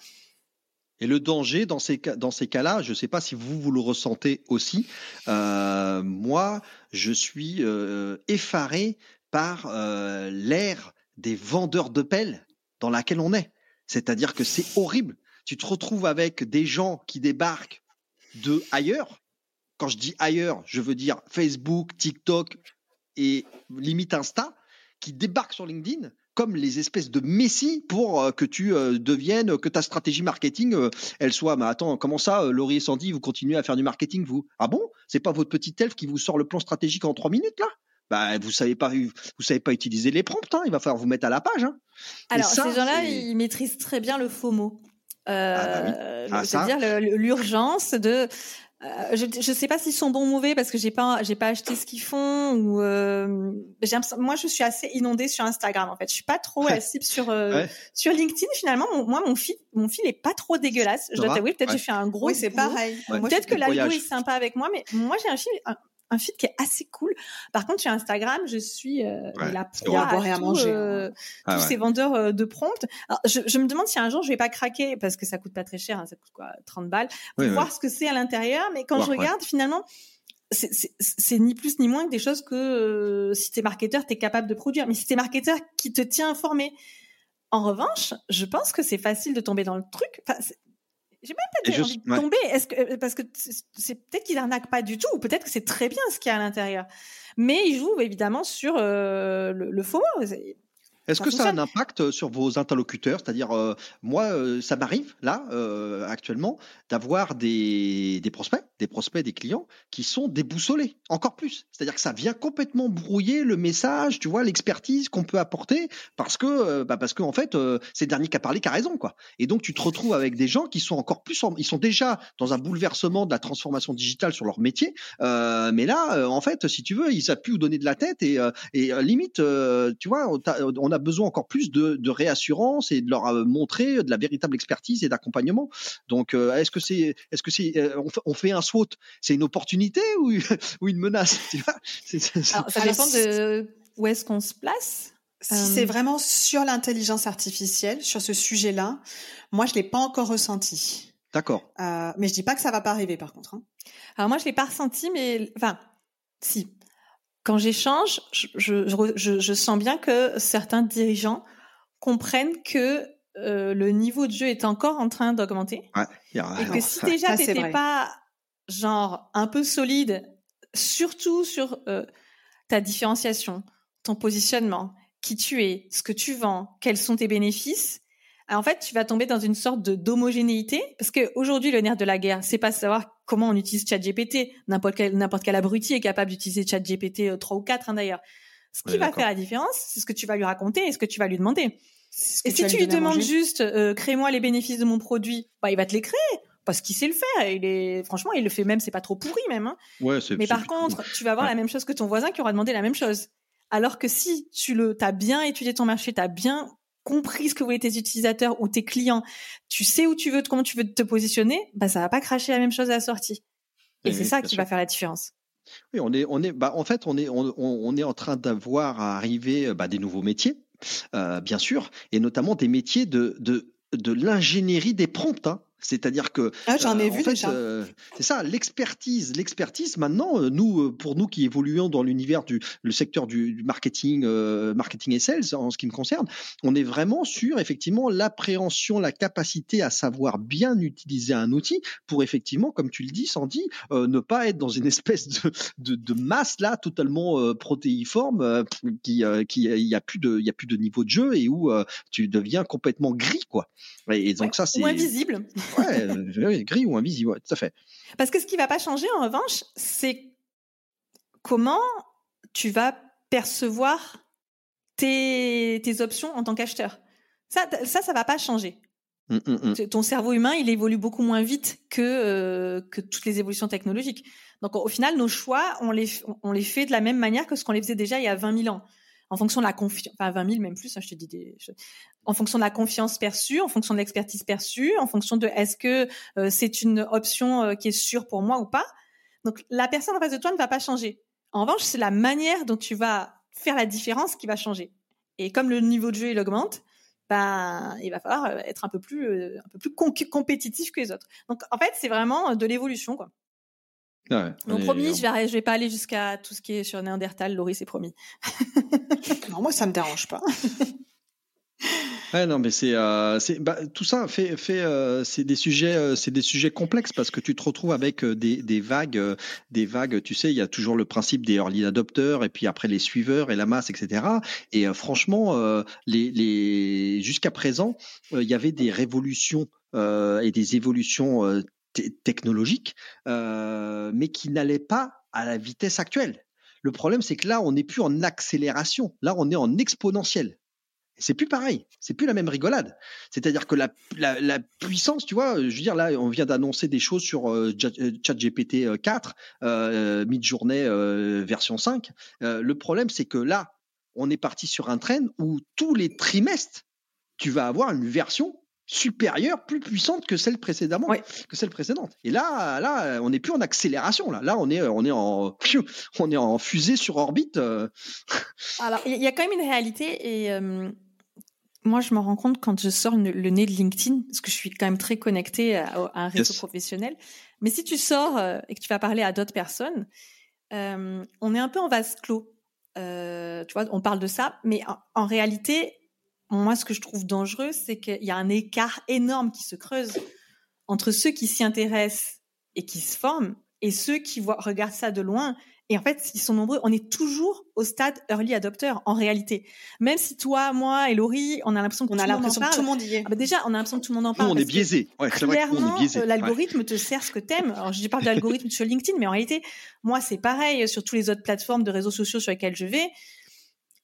S3: Et le danger dans ces dans ces cas-là, je ne sais pas si vous vous le ressentez aussi. Euh, moi, je suis euh, effaré par euh, l'ère des vendeurs de pelles dans laquelle on est. C'est-à-dire que c'est horrible. Tu te retrouves avec des gens qui débarquent de ailleurs. Quand je dis ailleurs, je veux dire Facebook, TikTok, et limite Insta qui débarquent sur LinkedIn comme les espèces de messie pour euh, que tu euh, deviennes, que ta stratégie marketing, euh, elle soit. Mais attends, comment ça, Laurie et Sandy, vous continuez à faire du marketing, vous? Ah bon? C'est pas votre petit elfe qui vous sort le plan stratégique en trois minutes là? Bah, vous savez pas, vous savez pas utiliser les prompts. Hein, il va falloir vous mettre à la page. Hein.
S1: Alors ces gens-là, ils maîtrisent très bien le FOMO. Euh, ah bah c'est-à-dire l'urgence de euh, je ne sais pas s'ils sont bons ou mauvais parce que j'ai pas j'ai pas acheté ce qu'ils font ou euh, moi je suis assez inondée sur Instagram en fait. Je suis pas trop la cible sur euh, sur LinkedIn finalement. Moi mon fil mon fil est pas trop dégueulasse. Je dois t'avouer peut-être j'ai fait un gros
S4: oui c'est pareil.
S1: Peut-être que l'algo est sympa avec moi mais moi j'ai un fil un feed qui est assez cool. Par contre, sur Instagram, je suis euh, la proie à, manger. Euh, ah tous ces vendeurs euh, de prompts. Alors, je, je, me demande si un jour je vais pas craquer parce que ça coûte pas très cher, hein, ça coûte quoi, 30 balles, pour voir ce que c'est à l'intérieur. Mais quand je regarde, finalement, c'est ni plus ni moins que des choses que euh, si t'es marketeur, t'es capable de produire. Mais si t'es marketeur qui te tient informé. En revanche, je pense que c'est facile de tomber dans le truc. Enfin, j'ai même pas envie de tomber. Est-ce que euh, parce que c'est peut-être qu'il arnaque pas du tout, ou peut-être que c'est très bien ce qu'il y a à l'intérieur. Mais il joue évidemment sur euh, le, le, faux mot.
S3: Est-ce que ça a un impact euh, sur vos interlocuteurs? C'est-à-dire, euh, moi, euh, ça m'arrive là actuellement d'avoir des, des, prospects, des prospects, des clients qui sont déboussolés, encore plus. C'est-à-dire que ça vient complètement brouiller le message, tu vois, l'expertise qu'on peut apporter, parce que, bah parce que en fait, c'est le dernier qui a parlé qui a raison, quoi. Et donc, tu te retrouves avec des gens qui sont encore plus, ils sont déjà dans un bouleversement de la transformation digitale sur leur métier, mais là, en fait, si tu veux, ils savent plus où donner de la tête et, et limite, tu vois, on a besoin encore plus de, réassurance et de leur euh, montrer de la véritable expertise et d'accompagnement. Donc, euh, est-ce que c'est, est-ce que c'est, euh, on, fait un SWOT, c'est une opportunité ou, ou une menace
S1: Ça dépend de où est-ce qu'on se place.
S4: Si c'est vraiment sur l'intelligence artificielle, sur ce sujet-là, moi je l'ai pas encore ressenti.
S3: D'accord.
S4: mais je dis pas que ça va pas arriver par contre. Hein.
S1: Alors moi je l'ai pas ressenti, mais enfin si quand j'échange, je, je, je, je, sens bien que certains dirigeants comprennent que euh, le niveau de jeu est encore en train d'augmenter.
S3: Ouais,
S1: et que si déjà tu n'étais pas genre un peu solide, surtout sur euh, ta différenciation, ton positionnement, qui tu es, ce que tu vends, quels sont tes bénéfices, en fait, tu vas tomber dans une sorte de d'homogénéité parce qu'aujourd'hui, le nerf de la guerre, c'est pas savoir comment on utilise ChatGPT. N'importe quel n'importe quel abruti est capable d'utiliser ChatGPT 3 euh, ou 4 hein, d'ailleurs. Ce qui va faire la différence, c'est ce que tu vas lui raconter et ce que tu vas lui demander. Et si tu lui demandes juste euh, crée-moi les bénéfices de mon produit, bah il va te les créer parce qu'il sait le faire. Il est franchement, il le fait même, c'est pas trop pourri même. Hein.
S3: Ouais,
S1: Mais par contre, tu vas avoir la même chose que ton voisin qui aura demandé la même chose. Alors que si tu le, t'as bien étudié ton marché, t'as bien compris ce que voulaient tes utilisateurs ou tes clients, tu sais où tu veux, comment tu veux te positionner, bah ça va pas cracher la même chose à la sortie. Et, c'est ça qui va faire la différence.
S3: Oui, on est, on est, bah, en fait, on est, on, on est en train d'avoir à arriver bah, des nouveaux métiers, euh, bien sûr, et notamment des métiers de, de, de l'ingénierie des prompts. Hein. C'est-à-dire que
S4: ah, j'en ai euh, vu déjà.
S3: Euh, c'est ça, l'expertise, l'expertise. Maintenant, euh, nous, pour nous qui évoluons dans l'univers du le secteur du, marketing, marketing et sales, en ce qui me concerne, on est vraiment sur effectivement l'appréhension, la capacité à savoir bien utiliser un outil pour effectivement, comme tu le dis, Sandy, ne pas être dans une espèce de, de, de masse là totalement protéiforme qui qui il y a plus de il y a plus de niveau de jeu et où tu deviens complètement gris quoi. Et, donc ça c'est
S1: ou invisible.
S3: ouais, gris ou invisible, ouais, tout à fait.
S1: Parce que ce qui va pas changer, en revanche, c'est comment tu vas percevoir tes, tes options en tant qu'acheteur. Ça, ça, ça va pas changer.
S3: Hum, hum, hum.
S1: Ton cerveau humain, il évolue beaucoup moins vite que euh, que toutes les évolutions technologiques. Donc au final, nos choix, on les on les fait de la même manière que ce qu'on les faisait déjà il y a 20 000 ans, en fonction de la confiance, enfin 20 000 même plus, hein, je te dis des, en fonction de la confiance perçue, en fonction de l'expertise perçue, en fonction de est-ce que euh, c'est une option euh, qui est sûre pour moi ou pas. Donc la personne en face de toi ne va pas changer. En revanche, c'est la manière dont tu vas faire la différence qui va changer. Et comme le niveau de jeu il augmente, ben il va falloir euh, être un peu plus un peu plus compétitif que les autres. Donc en fait, c'est vraiment de l'évolution quoi.
S3: Ouais, on
S1: Donc promis, je vais je vais pas aller jusqu'à tout ce qui est sur Néandertal, Laurie, c'est promis.
S4: Non, moi, ça me dérange pas.
S3: Ouais, non, mais c'est, euh, c'est, bah, tout ça fait, fait, euh, c'est des sujets, euh, c'est des sujets complexes parce que tu te retrouves avec des, des vagues, euh, des vagues. Tu sais, il y a toujours le principe des early adopters et puis après les suiveurs et la masse, etc. Et euh, franchement, euh, les, les, jusqu'à présent, euh, il y avait des révolutions euh, et des évolutions euh, t- technologiques, euh, mais qui n'allaient pas à la vitesse actuelle. Le problème, c'est que là, on n'est plus en accélération. Là, on est en exponentiel. C'est plus pareil. C'est plus la même rigolade. C'est-à-dire que la, la, puissance, tu vois, je veux dire, là, on vient d'annoncer des choses sur euh, euh, ChatGPT 4, euh, mid-journée euh, version 5. Euh, le problème, c'est que là, on est parti sur un train où tous les trimestres, tu vas avoir une version supérieure, plus puissante que celle précédemment,
S1: Ouais.
S3: que celle précédente. Et là, là, on n'est plus en accélération. Là, là, on est, on est en, on est en fusée sur orbite. euh.
S1: Alors, il y a quand même une réalité et euh, moi, je me rends compte quand je sors le, le nez de LinkedIn, parce que je suis quand même très connectée à, à un réseau
S3: Yes.
S1: professionnel. Mais si tu sors euh, et que tu vas parler à d'autres personnes, euh, on est un peu en vase clos. Euh, tu vois, on parle de ça, mais en, en réalité, moi, ce que je trouve dangereux, c'est qu'il y a un écart énorme qui se creuse entre ceux qui s'y intéressent et qui se forment et ceux qui voient, regardent ça de loin. Et en fait, ils sont nombreux. On est toujours au stade early adopter, en réalité. Même si toi, moi et Laurie, on a l'impression que
S4: On
S1: tout
S4: a
S1: le monde en
S4: l'impression que
S1: parle.
S4: tout le monde y est.
S1: Ah bah déjà, on a l'impression que tout le monde en
S3: Nous,
S1: parle.
S3: on est biaisé. Ouais, nous, on
S1: Clairement,
S3: est biaisé.
S1: euh,
S3: Ouais.
S1: l'algorithme te sert ce que t'aimes. Alors, je parle de l'algorithme sur LinkedIn, mais en réalité, moi, c'est pareil sur tous les autres plateformes de réseaux sociaux sur lesquelles je vais.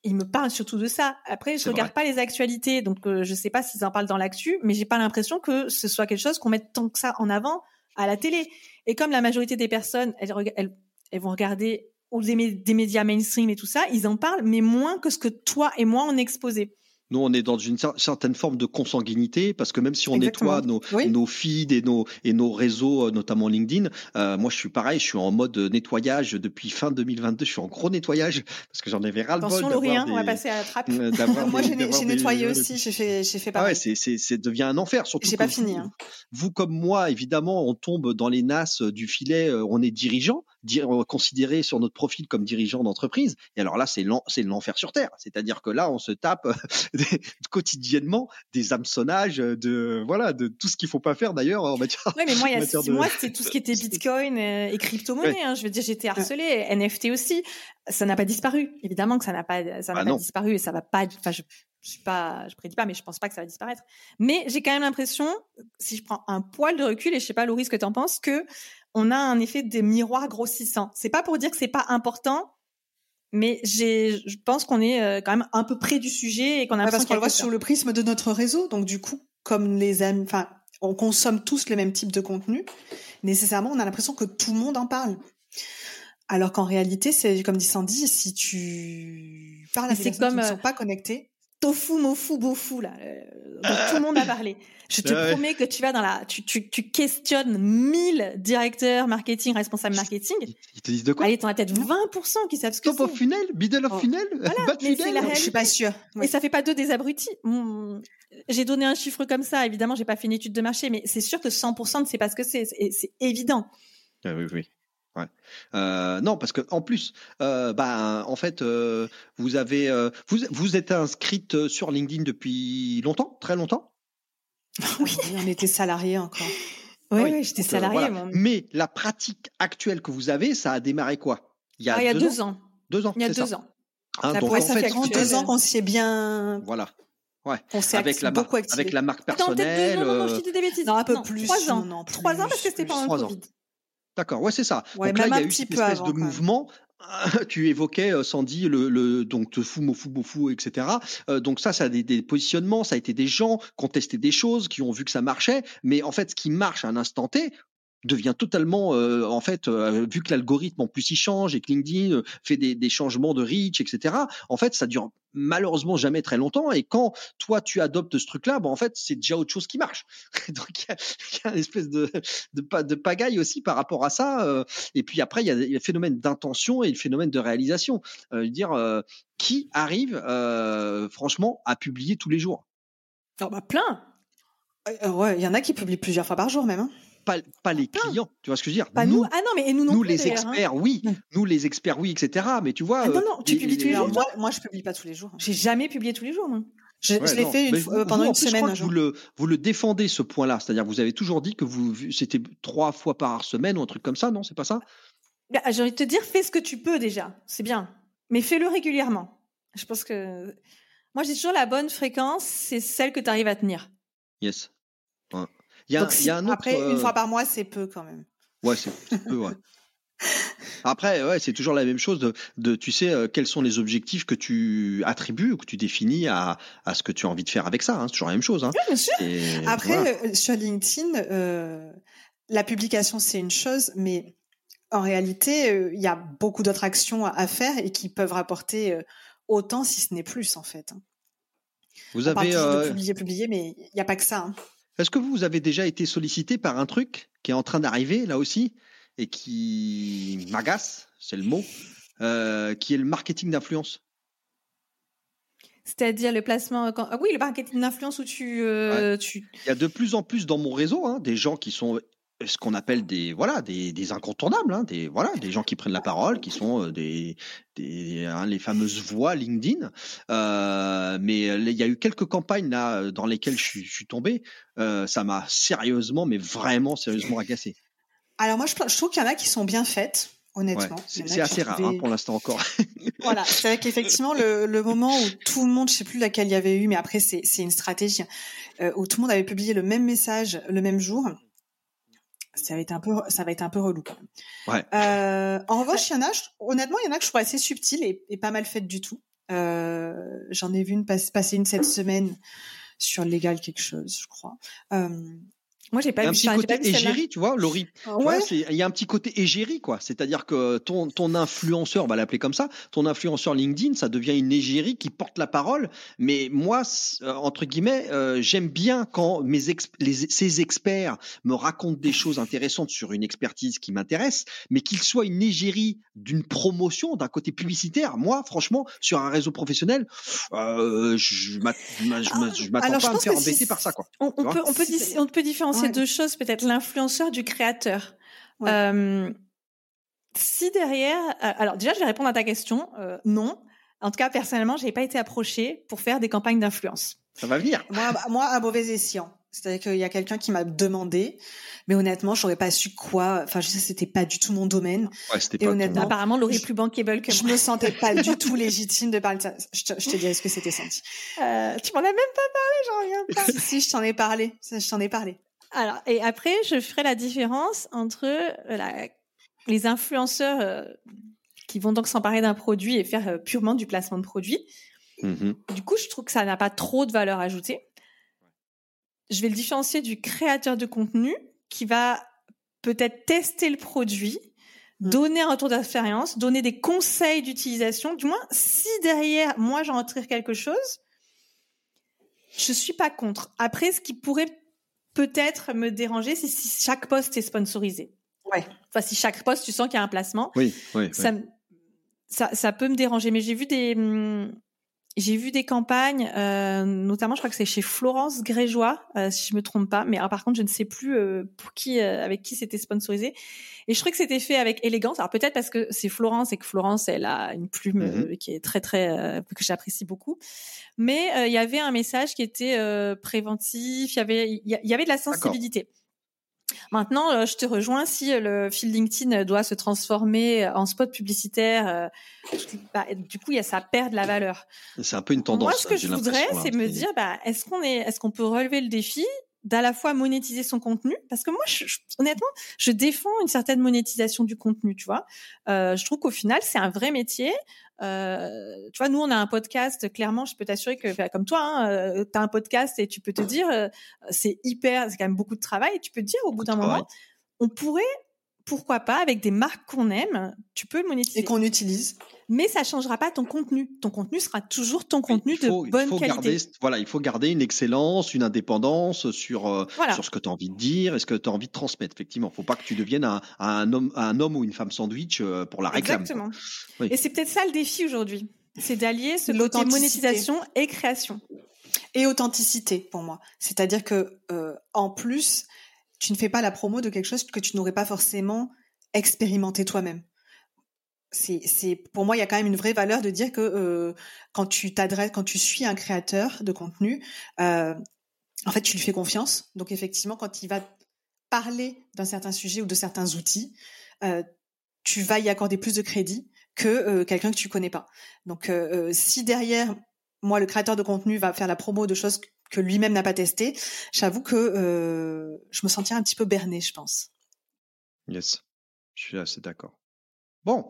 S1: Ils me parlent surtout de ça. Après, je regarde pas les actualités, donc euh, je sais pas s'ils en parlent dans l'actu, mais j'ai pas l'impression que ce soit quelque chose qu'on mette tant que ça en avant à la télé. Et comme la majorité des personnes, elles, rega- elles, elles vont regarder ou des, mé- des médias mainstream et tout ça, ils en parlent, mais moins que ce que toi et moi on exposés.
S3: Nous, on est dans une cer- certaine forme de consanguinité parce que même si on
S4: Exactement.
S3: nettoie nos,
S4: Oui.
S3: nos feeds et nos, et nos réseaux, euh, notamment LinkedIn, euh, moi, je suis pareil, je suis en mode nettoyage depuis fin 2022. Je suis en gros nettoyage parce que j'en avais ras le bol.
S1: Attention, Laurie, hein, on va passer à la trappe.
S4: Moi, j'ai
S3: des-
S4: nettoyé aussi. J'ai fait, fait
S3: Ah ouais,
S4: pareil.
S3: c'est, c'est, c'est devient un enfer. Surtout
S4: J'ai pas fini,
S3: Vous,
S4: hein.
S3: vous comme moi, évidemment, on tombe dans les nasses du filet. euh, On est dirigeant, di- euh, considéré sur notre profil comme dirigeant d'entreprise. Et alors là, c'est l'en- c'est l'enfer sur terre. C'est-à-dire que là, on se tape des- quotidiennement des hameçonnages de voilà de tout ce qu'il faut pas faire d'ailleurs en matière.
S1: Oui, mais moi, il y a six
S3: de-
S1: mois, c'était tout ce qui était Bitcoin euh, et crypto-monnaie. hein. Je veux dire, j'étais harcelée. NFT aussi. Ça n'a pas disparu. Évidemment que ça n'a pas, ça n'a
S3: Ah
S1: pas
S3: non.
S1: disparu et ça va pas. Enfin, je, je suis pas, je prédis pas, mais je pense pas que ça va disparaître. Mais j'ai quand même l'impression, si je prends un poil de recul, et je sais pas, Laurie, ce que tu en penses, que on a un effet des miroirs grossissants. C'est pas pour dire que c'est pas important. Mais j'ai, je pense qu'on est euh, quand même un peu près du sujet et qu'on a
S4: Ouais,
S1: l'impression
S4: parce qu'on le voit sur le prisme de notre réseau. Donc, du coup, comme les amis, enfin, on consomme tous le même type de contenu, nécessairement, on a l'impression que tout le monde en parle. Alors qu'en réalité, c'est comme dit Sandy, si tu parles à des personnes
S1: comme,
S4: qui ne
S1: euh,
S4: sont pas connectées,
S1: tofu, mofu, bofu, là, euh, dont tout le monde a parlé. Je te
S3: Ouais.
S1: promets que tu vas dans la, tu, tu, tu questionnes 1000 directeurs marketing, responsables marketing.
S3: Ils te disent de quoi
S1: Allez, t'en as peut-être 20% qui savent ce que
S3: Top of
S1: c'est.
S3: funnel, middle of
S1: Oh.
S3: funnel,
S1: c'est la
S3: funnel.
S4: je suis pas sûre.
S1: Et ça fait pas deux des abrutis. J'ai donné un chiffre comme ça. Évidemment, j'ai pas fait une étude de marché, mais c'est sûr que 100% ne sait pas ce que c'est. C'est c'est évident.
S3: Ah oui, oui. Ouais. Euh, non, parce que en plus, euh, bah, en fait, euh, vous avez, euh, vous, vous êtes inscrite sur LinkedIn depuis longtemps, très longtemps?
S4: Oui, on était salariés encore.
S1: Oui,
S3: Oui,
S1: oui, j'étais
S3: euh,
S1: salariée.
S3: voilà. Mais la pratique actuelle que vous avez, ça a démarré quoi? Il y a,
S1: Ah, il y a
S3: deux,
S1: deux
S3: ans?
S1: ans.
S3: Deux ans.
S1: Il y a deux
S3: ça?
S1: ans.
S3: Hein,
S1: La
S3: donc
S1: Ouais,
S3: en
S1: ça
S3: fait,
S1: fait
S4: deux ans qu'on s'y est bien,
S3: voilà, ouais.
S4: qu'on s'est
S3: Avec la marque,
S4: beaucoup activé.
S3: avec la marque
S1: Attends, deux
S3: personnelle.
S1: ans. Non, non, non, je dis des bêtises.
S4: Non, un peu plus,
S1: Trois ans.
S4: non, non,
S1: Trois ans parce que
S4: plus,
S1: c'était
S4: plus.
S1: pendant le
S3: Trois ans. D'accord, ouais, c'est ça.
S4: Ouais,
S3: Donc là, il y a
S4: un
S3: eu
S4: petit
S3: cette
S4: peu
S3: espèce
S4: avant,
S3: de mouvement. Tu évoquais euh, Sandy le, le donc te fou mofou etc euh, donc ça ça a des, des, positionnements ça a été des gens qui ont testé des choses qui ont vu que ça marchait. Mais en fait ce qui marche à un instant T devient totalement euh, en fait euh, vu que l'algorithme en plus il change et que LinkedIn euh, fait des, des, changements de reach etc en fait ça dure malheureusement jamais très longtemps. Et quand toi tu adoptes ce truc là bon en fait c'est déjà autre chose qui marche. Donc il y, y, a une espèce de de, de pagaille aussi par rapport à ça et puis après il y a le phénomène d'intention et le phénomène de réalisation. Dire qui arrive franchement à publier tous les jours?
S1: Oh bah plein!
S4: Ouais il y en a qui publient plusieurs fois par jour même hein
S3: pas, pas les clients. Tu vois ce que je veux dire?
S1: Pas nous, Ah non, mais et nous non
S3: Nous,
S1: plus,
S3: les
S1: hein.
S3: experts, oui. Nous, les experts, oui, etc. Mais tu vois.
S1: Ah non,
S3: euh,
S1: non, tu
S3: les-
S1: publies tous les jours,
S4: moi, moi, je publie pas tous les jours.
S1: J'ai jamais publié tous les jours, moi.
S4: Je,
S3: Ouais,
S4: je l'ai fait une euh, pendant
S3: vous,
S4: une
S3: plus, je
S4: semaine.
S3: crois
S4: un
S3: que
S4: jour.
S3: vous le, vous le défendez ce point-là, c'est-à-dire vous avez toujours dit que vous c'était trois fois par semaine ou un truc comme ça, non? C'est pas ça?
S1: Bah, J'ai envie de te dire, fais ce que tu peux déjà. C'est bien. Mais fais-le régulièrement. Je pense que. Moi, j'ai toujours la bonne fréquence, c'est celle que tu arrives à tenir.
S3: Yes. Ouais. Il y a,
S4: Donc,
S3: il
S4: si-
S3: y a un autre.
S4: après,
S3: euh,
S4: une fois par mois, c'est peu quand même.
S3: Ouais, c'est peu, ouais. Après, ouais, c'est toujours la même chose de, de tu sais, euh, quels sont les objectifs que tu attribues ou que tu définis à, à ce que tu as envie de faire avec ça. hein. C'est toujours la même chose. Hein.
S4: bien sûr.
S3: Et
S4: Après,
S3: voilà.
S4: euh, sur LinkedIn, euh, la publication, c'est une chose, mais en réalité, euh, il y a beaucoup d'autres actions à- à faire et qui peuvent rapporter euh, autant, si ce n'est plus, en fait. hein.
S3: vous
S4: On parle
S3: avez.
S4: toujours de
S3: euh,
S4: publier, publier, mais il n'y a pas que ça.
S3: Est-ce que vous avez déjà été sollicité par un truc qui est en train d'arriver là aussi et qui m'agace, c'est le mot, euh, qui est le marketing d'influence?
S1: C'est-à-dire le placement. quand- Ah oui, le marketing d'influence où tu, euh, tu.
S3: Il y a de plus en plus dans mon réseau hein, des gens qui sont ce qu'on appelle des voilà des, des incontournables, hein, des voilà des gens qui prennent la parole, qui sont euh, des, des hein, les fameuses voix LinkedIn. Euh, mais euh, il y a eu quelques campagnes là dans lesquelles je suis, je suis tombé. Euh, ça m'a sérieusement, mais vraiment sérieusement agacé.
S4: Alors moi, je, je trouve qu'il y en a qui sont bien faites, honnêtement.
S3: C'est assez rare
S4: trouvé-
S3: hein, pour l'instant encore.
S4: Voilà, c'est vrai qu'effectivement, le, le moment où tout le monde, je sais plus laquelle il y avait eu, mais après, c'est c'est une stratégie, euh, où tout le monde avait publié le même message le même jour, ça va être un peu, ça va être un peu relou quand même.
S3: Ouais.
S4: Euh, en revanche, il y en a, je- honnêtement, il y en a que je trouve assez subtiles et, et pas mal faites du tout. Euh, J'en ai vu une passe- passer une cette semaine sur légal quelque chose, je crois. Euh,
S1: Moi, j'ai
S3: Il y
S1: pas
S3: a un
S1: vu
S3: petit côté
S1: vu
S3: égérie, tu vois, Laurie.
S4: Ouais,
S3: c'est- il y a un petit côté égérie, quoi. C'est-à-dire que ton, ton influenceur, on va l'appeler comme ça, ton influenceur LinkedIn, ça devient une égérie qui porte la parole. Mais moi, euh, entre guillemets, euh, j'aime bien quand mes ex- les, ces experts me racontent des choses intéressantes sur une expertise qui m'intéresse, mais qu'il soit une égérie d'une promotion, d'un côté publicitaire. Moi, franchement, sur un réseau professionnel, euh, je je m'attends
S4: je
S3: pas à me faire
S4: si
S3: embêter par ça, quoi.
S1: On, peut, on peut différencier
S4: Ouais.
S1: deux choses, peut-être l'influenceur du créateur.
S4: Ouais.
S1: Euh, si derrière, euh, alors déjà, je vais répondre à ta question. euh, non, en tout cas, personnellement, j'ai pas été approchée pour faire des campagnes d'influence.
S3: Ça va venir.
S4: moi, moi, à mauvais escient. C'est-à-dire qu'il y a quelqu'un qui m'a demandé, mais honnêtement, j'aurais pas su quoi. Enfin, je sais, c'était pas du tout mon domaine.
S3: Ouais, c'était
S4: Et
S3: pas
S4: honnêtement,
S1: Apparemment, Laurie est
S4: je-
S1: plus bankable que
S4: Je
S1: moi.
S4: me sentais pas du tout légitime de parler de ça. Je te, je te dirais ce que c'était senti.
S1: Euh, tu m'en as même pas parlé, j'en reviens pas.
S4: si, si, je t'en ai parlé. Je t'en ai parlé.
S1: Alors, et après, je ferai la différence entre euh, la- les influenceurs euh, qui vont donc s'emparer d'un produit et faire euh, purement du placement de produit.
S3: Mhm.
S1: Du coup, je trouve que ça n'a pas trop de valeur ajoutée. Je vais le différencier du créateur de contenu qui va peut-être tester le produit,
S4: Mm.
S1: donner un retour d'expérience, donner des conseils d'utilisation. Du moins, si derrière, moi, j'en retire quelque chose, je suis pas contre. Après, ce qui pourrait peut-être me déranger, c'est si chaque poste est sponsorisé.
S4: Ouais.
S1: Enfin, si chaque poste, tu sens qu'il y a un placement,
S3: Oui, oui.
S1: ça, me- ça, ça peut me déranger. Mais j'ai vu des, hum, j'ai vu des campagnes, euh, notamment, je crois que c'est chez Florence Grégeois, euh, si je me trompe pas. Mais alors, par contre, je ne sais plus euh, pour qui, euh, avec qui c'était sponsorisé. Et je trouvais que c'était fait avec élégance. Alors peut-être parce que c'est Florence et que Florence, elle a une plume euh, qui est très très euh, que j'apprécie beaucoup. Mais euh, il y avait un message qui était euh, préventif. Il y avait il y, a- il y avait de la sensibilité. Maintenant, euh, je te rejoins. Si euh, le fil LinkedIn doit se transformer en spot publicitaire, euh, bah, du coup, il y a ça perd de la valeur.
S3: C'est un peu une tendance.
S1: Moi, ce que
S3: j'ai
S1: je voudrais, c'est me dire, bah, est-ce qu'on est, est-ce qu'on peut relever le défi d'à la fois monétiser son contenu, parce que moi, je, honnêtement, je défends une certaine monétisation du contenu, tu vois. Euh, je trouve qu'au final, c'est un vrai métier. Euh, tu vois, nous, on a un podcast. Clairement, je peux t'assurer que, comme toi, hein, euh, tu as un podcast et tu peux te dire, euh, c'est hyper, c'est quand même beaucoup de travail. Et tu peux te dire, au bout d'un moment, on pourrait, pourquoi pas, avec des marques qu'on aime, tu peux monétiser.
S4: Et qu'on utilise
S1: mais ça changera pas ton contenu. Ton contenu sera toujours ton contenu de bonne
S3: il faut
S1: qualité.
S3: Garder, voilà, il faut garder une excellence, une indépendance sur euh, sur ce que tu as envie de dire et ce que tu as envie de transmettre. Effectivement, faut pas que tu deviennes un, un homme un homme ou une femme sandwich euh, pour la réclame.
S1: Exactement. Et c'est peut-être ça le défi aujourd'hui, c'est d'allier ce côté monétisation et création.
S4: Et authenticité pour moi. C'est-à-dire que euh, en plus, tu ne fais pas la promo de quelque chose que tu n'aurais pas forcément expérimenté toi-même c'est, pour moi il y a quand même une vraie valeur de dire que euh, quand tu t'adresses, quand tu suis un créateur de contenu, euh, en fait tu lui fais confiance. Donc effectivement, quand il va parler d'un certain sujet ou de certains outils, euh, tu vas y accorder plus de crédit que quelqu'un que tu connais pas. Donc si derrière moi le créateur de contenu va faire la promo de choses que lui-même n'a pas testé, j'avoue que je me sentirais un petit peu berné, je pense.
S3: Yes, je suis assez d'accord. Bon,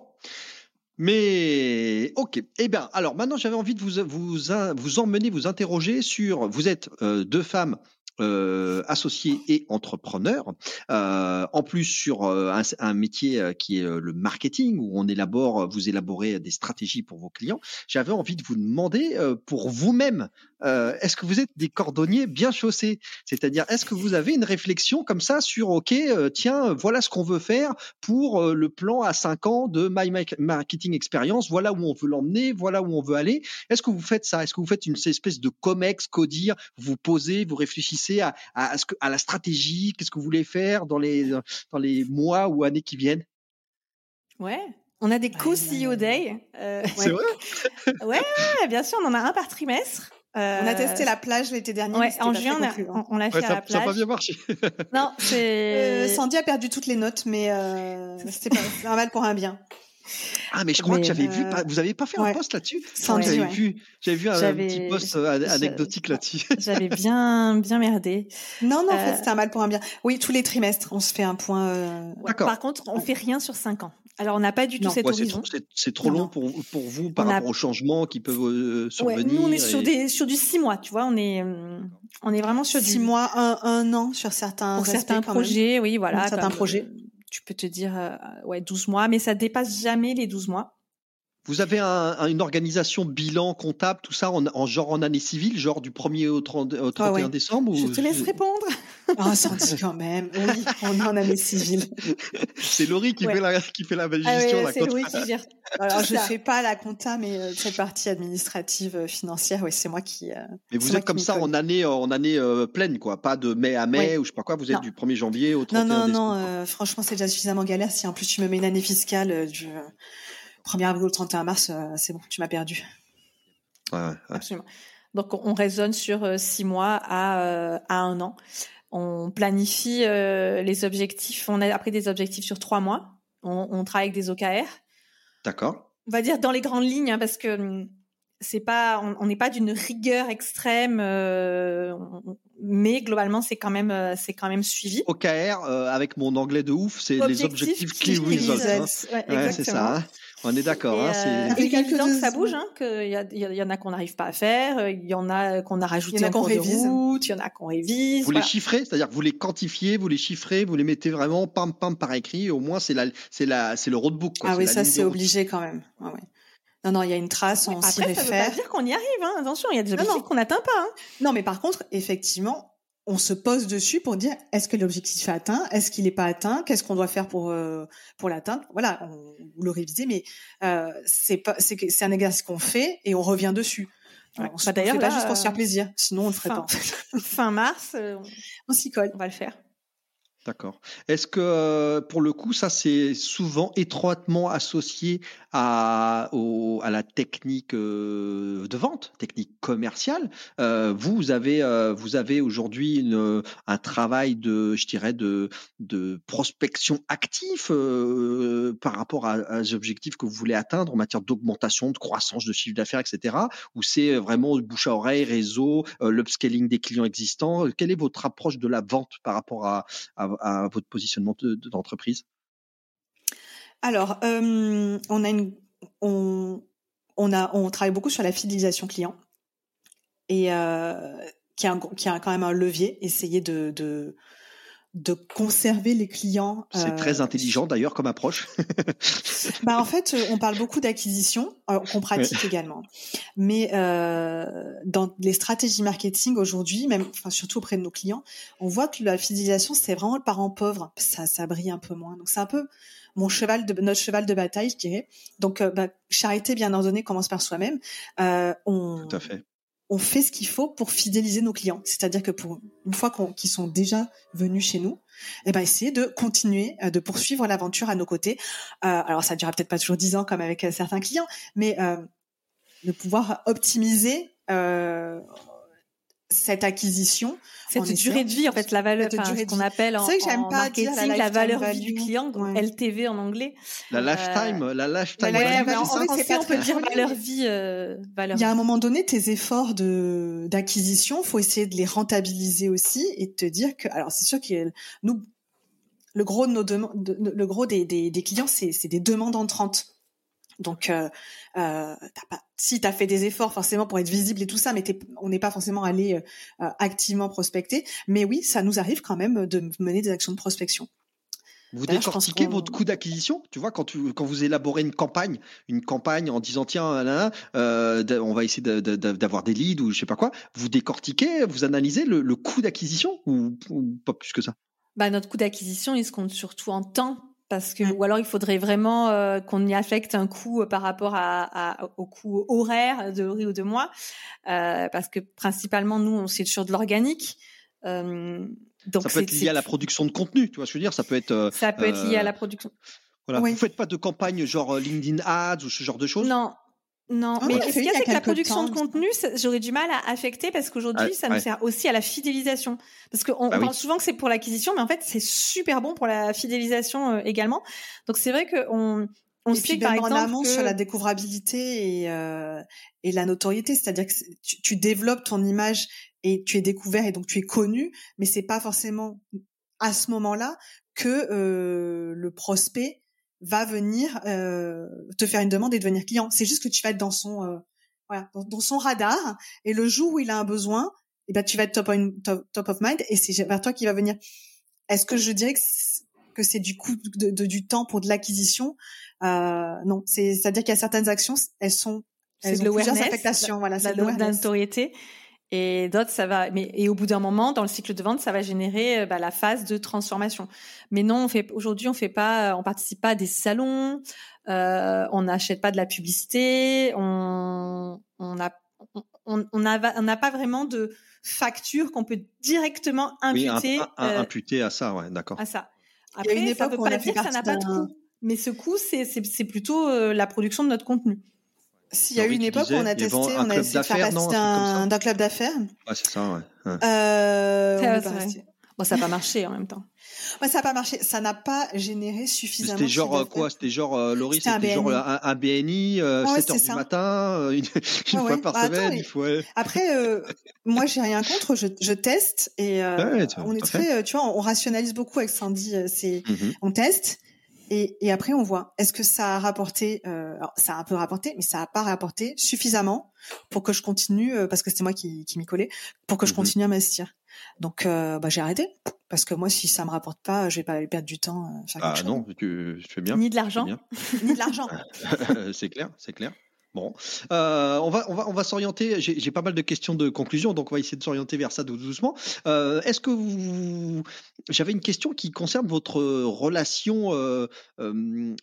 S3: mais ok. Eh bien, alors maintenant, j'avais envie de vous, vous, vous emmener, vous interroger sur. Vous êtes euh, deux femmes euh, associé et entrepreneur. Euh, en plus sur euh, un, un, métier euh, qui est le marketing où on élabore, vous élaborez des stratégies pour vos clients. J'avais envie de vous demander pour vous-même, est-ce que vous êtes des cordonniers bien chaussés? C'est-à-dire, est-ce que vous avez une réflexion comme ça sur, ok, tiens, voilà ce qu'on veut faire pour le plan à 5 ans de My Marketing Experience, voilà où on veut l'emmener, voilà où on veut aller. Est-ce que vous faites ça? Est-ce que vous faites une espèce de comex, codir, vous posez, vous réfléchissez à, à, ce que, à la stratégie Qu'est-ce que vous voulez faire dans les, dans les mois ou années qui viennent?
S1: Ouais, on a des co-CEO Day.
S3: Euh, C'est vrai?
S1: ouais, ouais, bien sûr, on en a un par trimestre.
S4: Euh, on a testé la plage l'été dernier.
S1: Ouais, en juin, on, l'a fait
S3: à
S1: la plage.
S3: Ça n'a pas bien marché.
S1: non, c'est.
S4: Euh, Sandy a perdu toutes les notes, mais euh, c'était pas un mal pour un bien.
S3: Ah, mais je crois que j'avais vu. Vous n'avez pas fait un post là-dessus? J'avais vu, j'avais vu un, petit post anecdotique là-dessus.
S1: J'avais bien, bien merdé.
S4: Non, non, en fait, c'était un mal pour un bien. Oui, tous les trimestres, on se fait un point.
S1: D'accord. Par contre, on fait rien sur cinq ans. Alors, on n'a pas du tout cette horizon.
S3: C'est trop, long pour, pour vous par rapport aux changements qui peuvent survenir.
S1: nous, on est sur, des, sur du six mois, tu vois. On est, on est vraiment sur
S4: six mois, un, un an sur certains,
S1: pour certains projets, oui, voilà.
S4: Certains projets
S1: tu peux te dire euh, ouais 12 mois, mais ça dépasse jamais les 12 mois.
S3: Vous avez un, une organisation bilan comptable, tout ça en, en, genre en année civile, genre du 1er au, 30, au 31 ah ouais. décembre
S4: Je te laisse répondre. Ah, oh, ça dit quand même. Oui, on est en année civile.
S3: C'est Laurie qui, ouais. fait la, qui fait la gestion.
S1: Ah ouais, c'est Laurie qui gère.
S4: Alors, je ne fais pas la compta, mais euh, cette partie administrative euh, financière, oui, c'est moi qui. Euh,
S3: mais vous êtes comme ça en année, en année euh, pleine, quoi. Pas de mai à mai ou je sais pas quoi. Vous êtes non. du 1er janvier au 31
S4: non, non,
S3: décembre.
S4: Non, non, franchement, c'est déjà suffisamment galère. Si en plus tu me mets une année fiscale du 1er avril au 31 mars, euh, c'est bon, tu m'as perdu.
S3: Ouais, ouais.
S1: Absolument. Donc, on raisonne sur euh, six mois à, euh, à un an. On planifie les objectifs. On a après des objectifs sur trois mois. On, on travaille avec des OKR.
S3: D'accord.
S1: On va dire dans les grandes lignes, hein, parce que hum, c'est pas, on n'est pas d'une rigueur extrême, euh, mais globalement c'est quand même, c'est quand même suivi.
S3: OKR, euh, avec mon anglais de ouf, c'est les objectifs key results. Hein.
S1: Ouais,
S3: ouais, c'est ça. Hein. On est d'accord. Hein,
S1: euh, c'est évident que ça bouge, hein, qu'il y, y en a qu'on n'arrive pas à faire, il y en a qu'on a rajouté
S4: en
S1: cours
S4: révise.
S1: de route, il y en a qu'on révise.
S3: Vous voilà. les chiffrez, c'est-à-dire que vous les quantifiez, vous les chiffrez, vous les mettez vraiment pam pam par écrit. Au moins c'est la, c'est la, c'est le roadbook. Quoi,
S4: ah oui, ça c'est obligé quand même. Ah, ouais. Non, non, il y a une trace, on s'y réfère.
S1: Ça veut pas dire qu'on y arrive, hein. attention, il y a des objectifs qu'on n'atteint pas. Hein.
S4: Non, mais par contre, effectivement, on se pose dessus pour dire est-ce que l'objectif est atteint, est-ce qu'il n'est pas atteint, qu'est-ce qu'on doit faire pour euh, pour l'atteindre? Voilà, on, on le réviser, mais euh, c'est pas c'est c'est un exercice qu'on fait et on revient dessus.
S1: Ouais.
S4: On bah, d'ailleurs pas juste pour se faire plaisir, sinon on le ferait
S1: fin,
S4: pas.
S1: fin mars, euh,
S4: on s'y colle.
S1: On va le faire.
S3: D'accord. Est-ce que euh, pour le coup, ça c'est souvent étroitement associé à, à la technique euh, de vente, technique commerciale? Euh, Vous avez, vous avez aujourd'hui un travail de, je dirais, de, de prospection actif par rapport à, à objectifs que vous voulez atteindre en matière d'augmentation, de croissance de chiffre d'affaires, etc. Ou c'est vraiment bouche à oreille, réseau, l'upscaling des clients existants? Quelle est votre approche de la vente par rapport à, à à votre positionnement d'entreprise?
S4: Alors, euh, on a on, on, travaille beaucoup sur la fidélisation client et euh, qui, a qui a quand même un levier, essayer de de conserver les clients.
S3: C'est très euh, intelligent d'ailleurs comme approche.
S4: bah en fait, euh, on parle beaucoup d'acquisition euh, qu'on pratique également, mais euh, dans les stratégies marketing aujourd'hui, même enfin surtout auprès de nos clients, on voit que la fidélisation c'est vraiment le parent pauvre. Ça, ça brille un peu moins. Donc c'est un peu mon cheval de notre cheval de bataille, je dirais. Donc bah, charité bien ordonnée commence par soi-même. Euh, on,
S3: Tout à fait
S4: on fait ce qu'il faut pour fidéliser nos clients. C'est-à-dire que pour une fois qu'ils sont déjà venus chez nous, eh ben essayer de continuer euh, de poursuivre l'aventure à nos côtés. Euh, alors ça durera peut-être pas toujours dix ans comme avec euh, certains clients, mais de pouvoir optimiser cette acquisition.
S1: Cette durée de vie, en fait, la valeur, ce qu'on appelle en, que en pas marketing la, valeur vie du client, LTV en anglais.
S3: La lifetime, euh, la lifetime.
S1: Ouais, en, français, on peut dire valeur vie. Euh, valeur
S4: Il y a un moment donné, tes efforts de d'acquisition, faut essayer de les rentabiliser aussi et de te dire que, alors c'est sûr que nous, le gros de nos demandes, le gros des, des, des clients, c'est des demandes entrantes. Donc, euh, euh, pas, si tu as fait des efforts forcément pour être visible et tout ça, mais on n'est pas forcément allé euh, activement prospecter. Mais oui, ça nous arrive quand même de mener des actions de prospection.
S3: Vous décortiquez votre coût d'acquisition, tu vois, quand, tu, quand vous élaborez une campagne, une campagne en disant tiens, là, euh, on va essayer d'avoir des leads ou je sais pas quoi. Vous décortiquez, vous analysez le, le coût d'acquisition ou, ou, pas plus que ça?
S1: Bah, notre coût d'acquisition, il se compte surtout en temps parce que ou alors il faudrait vraiment euh, qu'on y affecte un coût euh, par rapport à, à, au coût horaire de riz ou de mois euh, parce que principalement nous on c'est sur de l'organique
S3: euh, donc ça peut être lié à la production de contenu tu vois ce que je veux dire? Ça peut être
S1: ça peut être lié à la production.
S3: voilà. Oui. vous faites pas de campagne genre LinkedIn Ads ou ce genre de choses?
S1: Non non, ah, mais ce qu'il y a, c'est que la production de contenu, j'aurais du mal à affecter parce qu'aujourd'hui, ça nous sert aussi à la fidélisation. Parce qu'on bah parle souvent que c'est pour l'acquisition, mais en fait, c'est super bon pour la fidélisation euh, également. Donc c'est vrai qu'on on
S4: sait par exemple en amont sur la découvrabilité et, euh, et la notoriété, c'est-à-dire que tu, tu, développes ton image et tu es découvert et donc tu es connu, mais c'est pas forcément à ce moment-là que euh, le prospect va venir euh, te faire une demande et devenir client. C'est juste que tu vas être dans son euh, voilà dans, son radar et le jour où il a un besoin, eh ben tu vas être top, top, top of mind et c'est vers toi qui va venir. Est-ce que je dirais que c'est du coup de, de, du temps pour de l'acquisition? Euh, Non, c'est c'est à dire qu'il y a certaines actions, elles sont elles
S1: ont plusieurs affectations. Voilà, c'est de la notoriété. Et d'autres, ça va. Mais et au bout d'un moment, dans le cycle de vente, ça va générer euh, bah, la phase de transformation. Mais non, on fait aujourd'hui, on fait pas, on participe pas à des salons, euh, on n'achète pas de la publicité, on on a on, on a on n'a pas vraiment de facture qu'on peut directement imputer.
S3: Oui, euh, imputer à ça, ouais, d'accord.
S1: À ça. Après, une ça veut pas dire que ça n'a pas de coût. Mais ce coût, c'est c'est plutôt euh, la production de notre contenu.
S4: S'il y a eu une époque où on a testé, on a essayé de faire passer d'un club d'affaires.
S3: Ouais, c'est ça, ouais. ouais.
S4: Euh,
S1: bon, ça n'a pas marché en même temps.
S4: Ouais, ça n'a pas marché. Ça n'a pas généré suffisamment.
S3: C'était genre euh, quoi C'était genre euh, Laurie, c'était genre un, un BNI, euh, ouais, 7 heures du matin, euh, une, une fois par bah, semaine. Attends, il faut...
S4: Après, euh, moi, j'ai rien contre. Je, je teste et euh, on est très, tu vois, on rationalise beaucoup avec Sandy. C'est, mm -hmm. on teste et, et, après, on voit, est-ce que ça a rapporté, euh, alors, ça a un peu rapporté, mais ça a pas rapporté suffisamment pour que je continue, euh, parce que c'était moi qui, qui m'y collais, pour que je mhm. continue à m'investir. Donc, euh, bah, j'ai arrêté, parce que moi, si ça me rapporte pas, je vais pas perdre du temps.
S3: ah non, tu, tu, fais bien.
S1: Ni de l'argent.
S4: Ni de l'argent.
S3: c'est clair, c'est clair. Bon, euh, on va on va on va s'orienter. J'ai pas mal de questions de conclusion, donc on va essayer de s'orienter vers ça doucement. Euh, Est-ce que vous J'avais une question qui concerne votre relation euh, euh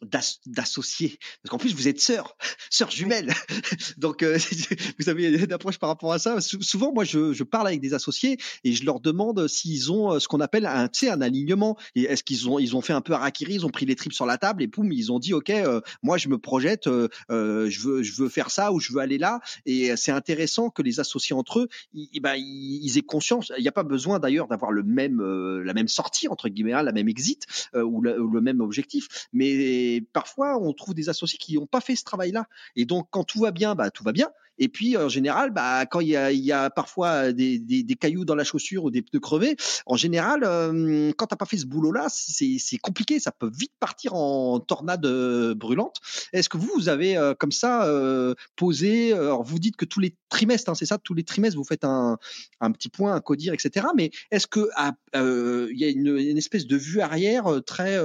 S3: d'associé, parce qu'en plus vous êtes sœur, sœur jumelle, donc vous avez une approche par rapport à ça. Souvent, moi, je, je parle avec des associés et je leur demande s'ils ont ce qu'on appelle un, un alignement. Est-ce qu'ils ont ils ont fait un peu harakiri, ils ont pris les tripes sur la table et poum, ils ont dit ok, moi je me projette, je veux veux faire ça ou je veux aller là. Et c'est intéressant que les associés entre eux, ils, ben, ils aient conscience. Il n'y a pas besoin d'ailleurs d'avoir le même, euh, la même sortie entre guillemets, hein, la même exit euh, ou, le, même objectif. Mais parfois, on trouve des associés qui n'ont pas fait ce travail-là. Et donc, quand tout va bien, bah tout va bien. Et puis en général, bah, quand il y a, y a parfois des, des, des, cailloux dans la chaussure ou des pneus crevés, en général, euh, quand t'as pas fait ce boulot-là, c'est compliqué. Ça peut vite partir en tornade euh, brûlante. Est-ce que vous, vous avez euh, comme ça euh, posé Alors vous dites que tous les trimestres, hein, c'est ça, tous les trimestres, vous faites un, un petit point, un codir, etc. Mais est-ce que il y a une, une, espèce de vue arrière très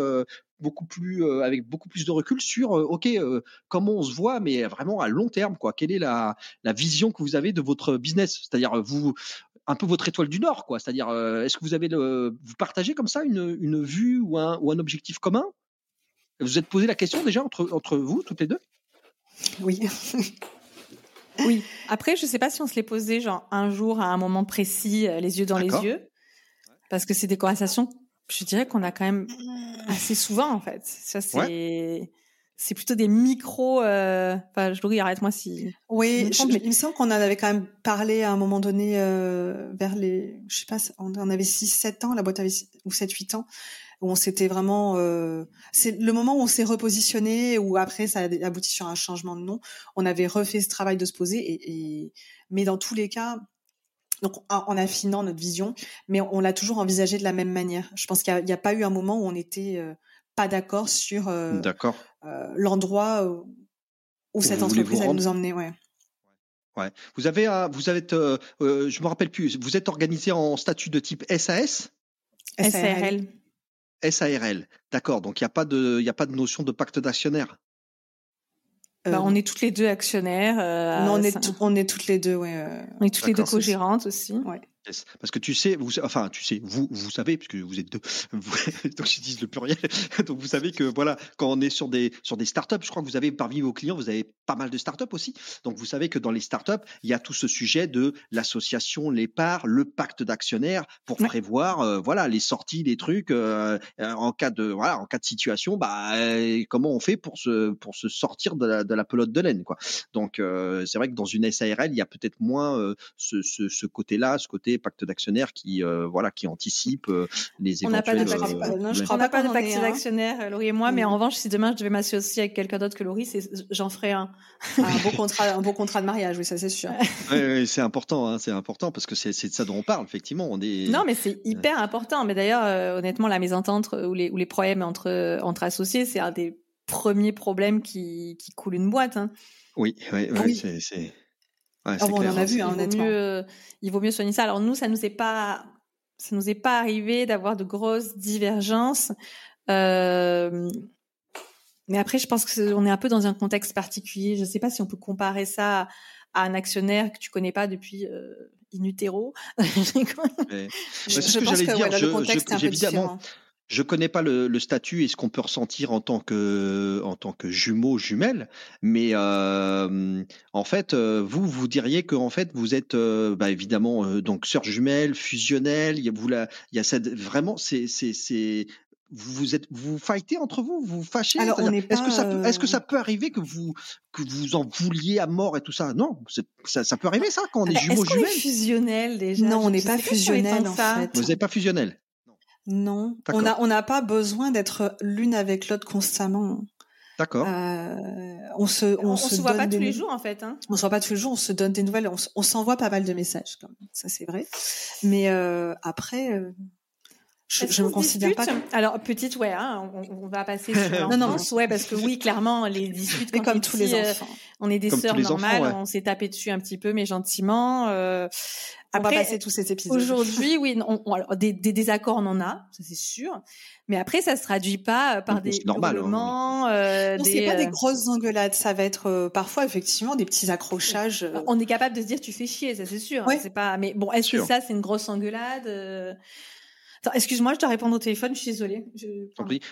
S3: beaucoup plus euh, avec beaucoup plus de recul sur euh, ok euh, comment on se voit mais vraiment à long terme quoi. Quelle est la, la vision que vous avez de votre business? C'est-à-dire vous un peu votre étoile du nord quoi. C'est-à-dire est-ce que vous avez le, vous partagez comme ça une, une vue ou un, ou un objectif commun? Vous vous êtes posé la question déjà entre entre vous toutes les deux?
S4: Oui.
S1: Oui. Après je sais pas si on se l'est posé genre un jour à un moment précis les yeux dans les yeux parce que c'est des conversations je dirais qu'on a quand même assez souvent en fait. Ça c'est c'est plutôt des micros. Euh... Enfin, Laurie, arrête-moi si.
S4: Oui, je, il me semble qu'on en avait quand même parlé à un moment donné euh, vers les, je sais pas, on, avait 6-7 ans, la boîte avait ou 7-8 ans, où on s'était vraiment. Euh, c'est le moment où on s'est repositionné, où après ça a abouti sur un changement de nom. On avait refait ce travail de se poser, et, et... mais dans tous les cas, donc en affinant notre vision, mais on, l'a toujours envisagé de la même manière. Je pense qu'il n'y a, pas eu un moment où on n'était euh, pas d'accord sur euh, euh, l'endroit où, cette entreprise allait nous emmener. Ouais.
S3: Ouais. Vous avez, vous avez, je me rappelle plus. Vous êtes organisé en statut de type SAS.
S1: SARL.
S3: SARL. D'accord. Donc il n'y a pas de, il a pas de notion de pacte d'actionnaire?
S1: Bah, on est toutes les deux actionnaires. Euh,
S4: non, on est, on est toutes les deux, ouais. Euh.
S1: On est toutes les deux co-gérantes aussi.
S4: Ouais.
S3: Parce que tu sais, vous, enfin, tu sais, vous, vous savez, puisque vous êtes deux, vous, donc j'utilise le pluriel. Donc vous savez que voilà, quand on est sur des sur des startups, je crois que vous avez parmi vos clients, vous avez pas mal de startups aussi. Donc vous savez que dans les startups, il y a tout ce sujet de l'association, les parts, le pacte d'actionnaires pour prévoir, euh, voilà, les sorties, les trucs euh, en cas de voilà, en cas de situation, bah comment on fait pour se pour se sortir de la, de la pelote de laine, quoi. Donc euh, c'est vrai que dans une SARL, il y a peut-être moins ce, ce, ce côté-là, ce côté pacte d'actionnaires qui euh, voilà qui anticipe euh, les éventuels.
S1: On n'a pas de pacte, non, je crois pas, pas de pacte d'actionnaires, Laurie et moi. Mais en revanche, si demain je devais m'associer avec quelqu'un d'autre que Laurie, j'en ferais un.
S4: un beau contrat, un beau contrat de mariage, oui, ça c'est sûr.
S3: oui, c'est important, hein, c'est important parce que c'est de ça dont on parle. Effectivement, on est.
S1: Non, mais c'est hyper important. Mais d'ailleurs, euh, honnêtement, la mésentente ou les ou les problèmes entre entre associés, c'est un des premiers problèmes qui qui coule une boîte. Hein.
S3: Oui, oui, oui, c'est
S1: ah on en a vu, hein, il, vaut mieux, euh, il vaut mieux soigner ça. Alors nous, ça nous est pas, ça nous est pas arrivé d'avoir de grosses divergences. Euh, mais après, je pense qu'on est un peu dans un contexte particulier. Je ne sais pas si on peut comparer ça à un actionnaire que tu connais pas depuis euh, in utero.
S3: je, je, pense que, dire. le contexte est un peu différent. Je connais pas le, le statut et ce qu'on peut ressentir en tant que en tant que jumeau jumelle, mais euh, en fait, euh, vous vous diriez que en fait vous êtes euh, bah, évidemment euh, donc sœur jumelle, fusionnelle. Il y a vous la, il y a cette vraiment c'est c'est c'est vous êtes vous fightez entre vous, vous fâchez.
S4: Alors on
S3: est-ce que ça peut, est-ce que ça peut arriver que vous que vous en vouliez à mort et tout ça? Non, ça, ça peut arriver ça quand on est ah bah, jumeaux jumelles.
S1: Est-ce fusionnel déjà?
S4: Non, on n'est pas fusionnel en fait.
S3: Vous n'êtes pas fusionnel.
S4: Non, on n'a on n'a pas besoin d'être l'une avec l'autre constamment.
S3: D'accord.
S4: Euh, on se, on,
S1: on
S4: se,
S1: se voit pas tous les jours en fait. Hein.
S4: On se voit pas tous les jours, on se donne des nouvelles, on, on s'envoie pas mal de messages, quand même. ça c'est vrai. Mais euh, après, euh, je, je me considère pas.
S1: Alors petite, ouais, hein, on, on, va passer sur non, non, ouais, parce que oui, clairement, les disputes.
S4: Mais comme tous les euh, enfants,
S1: on est des sœurs normales, on s'est tapé dessus un petit peu, mais gentiment. Euh,
S4: après, on va passer tous ces épisodes.
S1: Aujourd'hui, oui, on, on, alors, des, des, désaccords, on en a, ça c'est sûr. Mais après, ça se traduit pas euh, par des
S3: normal,
S1: hurlements. Hein. Euh,
S4: non, c'est pas des grosses engueulades. Ça va être euh, parfois effectivement des petits accrochages.
S1: On est capable de se dire tu fais chier, ça c'est sûr. Hein, c'est pas. Mais bon, est-ce que ça c'est une grosse engueulade excuse-moi, je dois répondre au téléphone, je suis désolée. Je...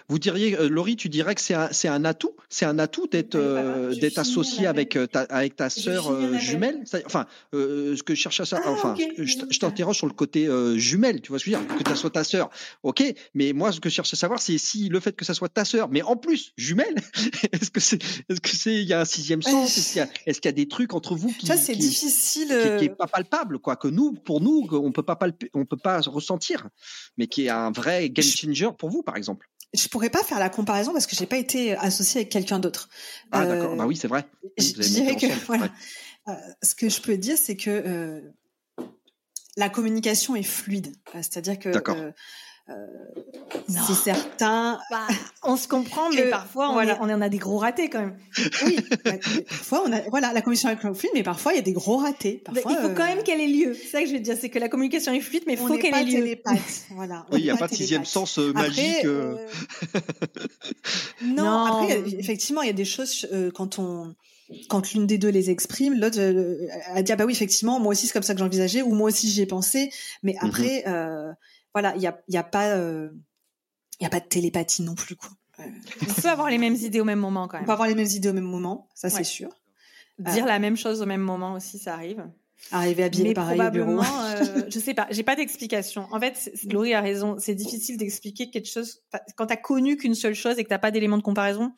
S3: Vous diriez, euh, Laurie, tu dirais que c'est un, c'est un atout? C'est un atout d'être, euh, d'être associé avec euh, ta, avec ta sœur jumelle? Enfin, ce que je cherche à ça, ah, enfin, je, t'interroge sur le côté jumelle, tu vois ce que je veux dire? Que ça soit ta sœur, ok, mais moi, ce que je cherche à savoir, c'est si le fait que ça soit ta sœur, mais en plus, jumelle, est-ce que c'est, est-ce que c'est, il y a un sixième sens? Est-ce qu'il y a, est-ce qu'il y a des trucs entre vous qui,
S4: ça, c'est difficile,
S3: qui, qui, est pas palpable, quoi, que nous, pour nous, on peut pas palper, on peut pas ressentir mais qui est un vrai game changer pour vous, par exemple
S4: je pourrais pas faire la comparaison parce que j'ai pas été associée avec quelqu'un d'autre.
S3: Ah d'accord, bah oui c'est vrai.
S4: je dirais que voilà. Euh, ce que je peux dire c'est que euh, la communication est fluide, c'est-à-dire que euh, euh, c'est certain.
S1: Bah, on se comprend, mais parfois on, voilà. on, en a des gros ratés quand même.
S4: Oui, parfois on a voilà la communication avec le fluide, mais parfois il y a des gros ratés. Parfois,
S1: il faut quand même qu'elle ait lieu. C'est ça que je veux dire, c'est que la communication est fluide, mais il faut qu'elle ait lieu.
S4: Voilà.
S3: Oui, il n'y a pas de sixième sens euh, magique. Euh...
S4: non, non, après effectivement il y a des choses quand on quand l'une des deux les exprime, l'autre a dit ah bah oui effectivement moi aussi c'est comme ça que j'envisageais ou moi aussi j'y ai pensé, mais mm-hmm. après euh, voilà, il y a, y a pas, euh, y a pas de télépathie non plus quoi.
S1: On peut avoir les mêmes idées au même moment quand même.
S4: On peut avoir les mêmes idées au même moment, ça c'est sûr.
S1: Dire la même chose au même moment aussi, ça arrive.
S4: Arriver habillé pareil au bureau.
S1: euh, je sais pas, j'ai pas d'explication. En fait, Laurie a raison, c'est difficile d'expliquer quelque chose quand t'as connu qu'une seule chose et que t'as pas d'élément de comparaison.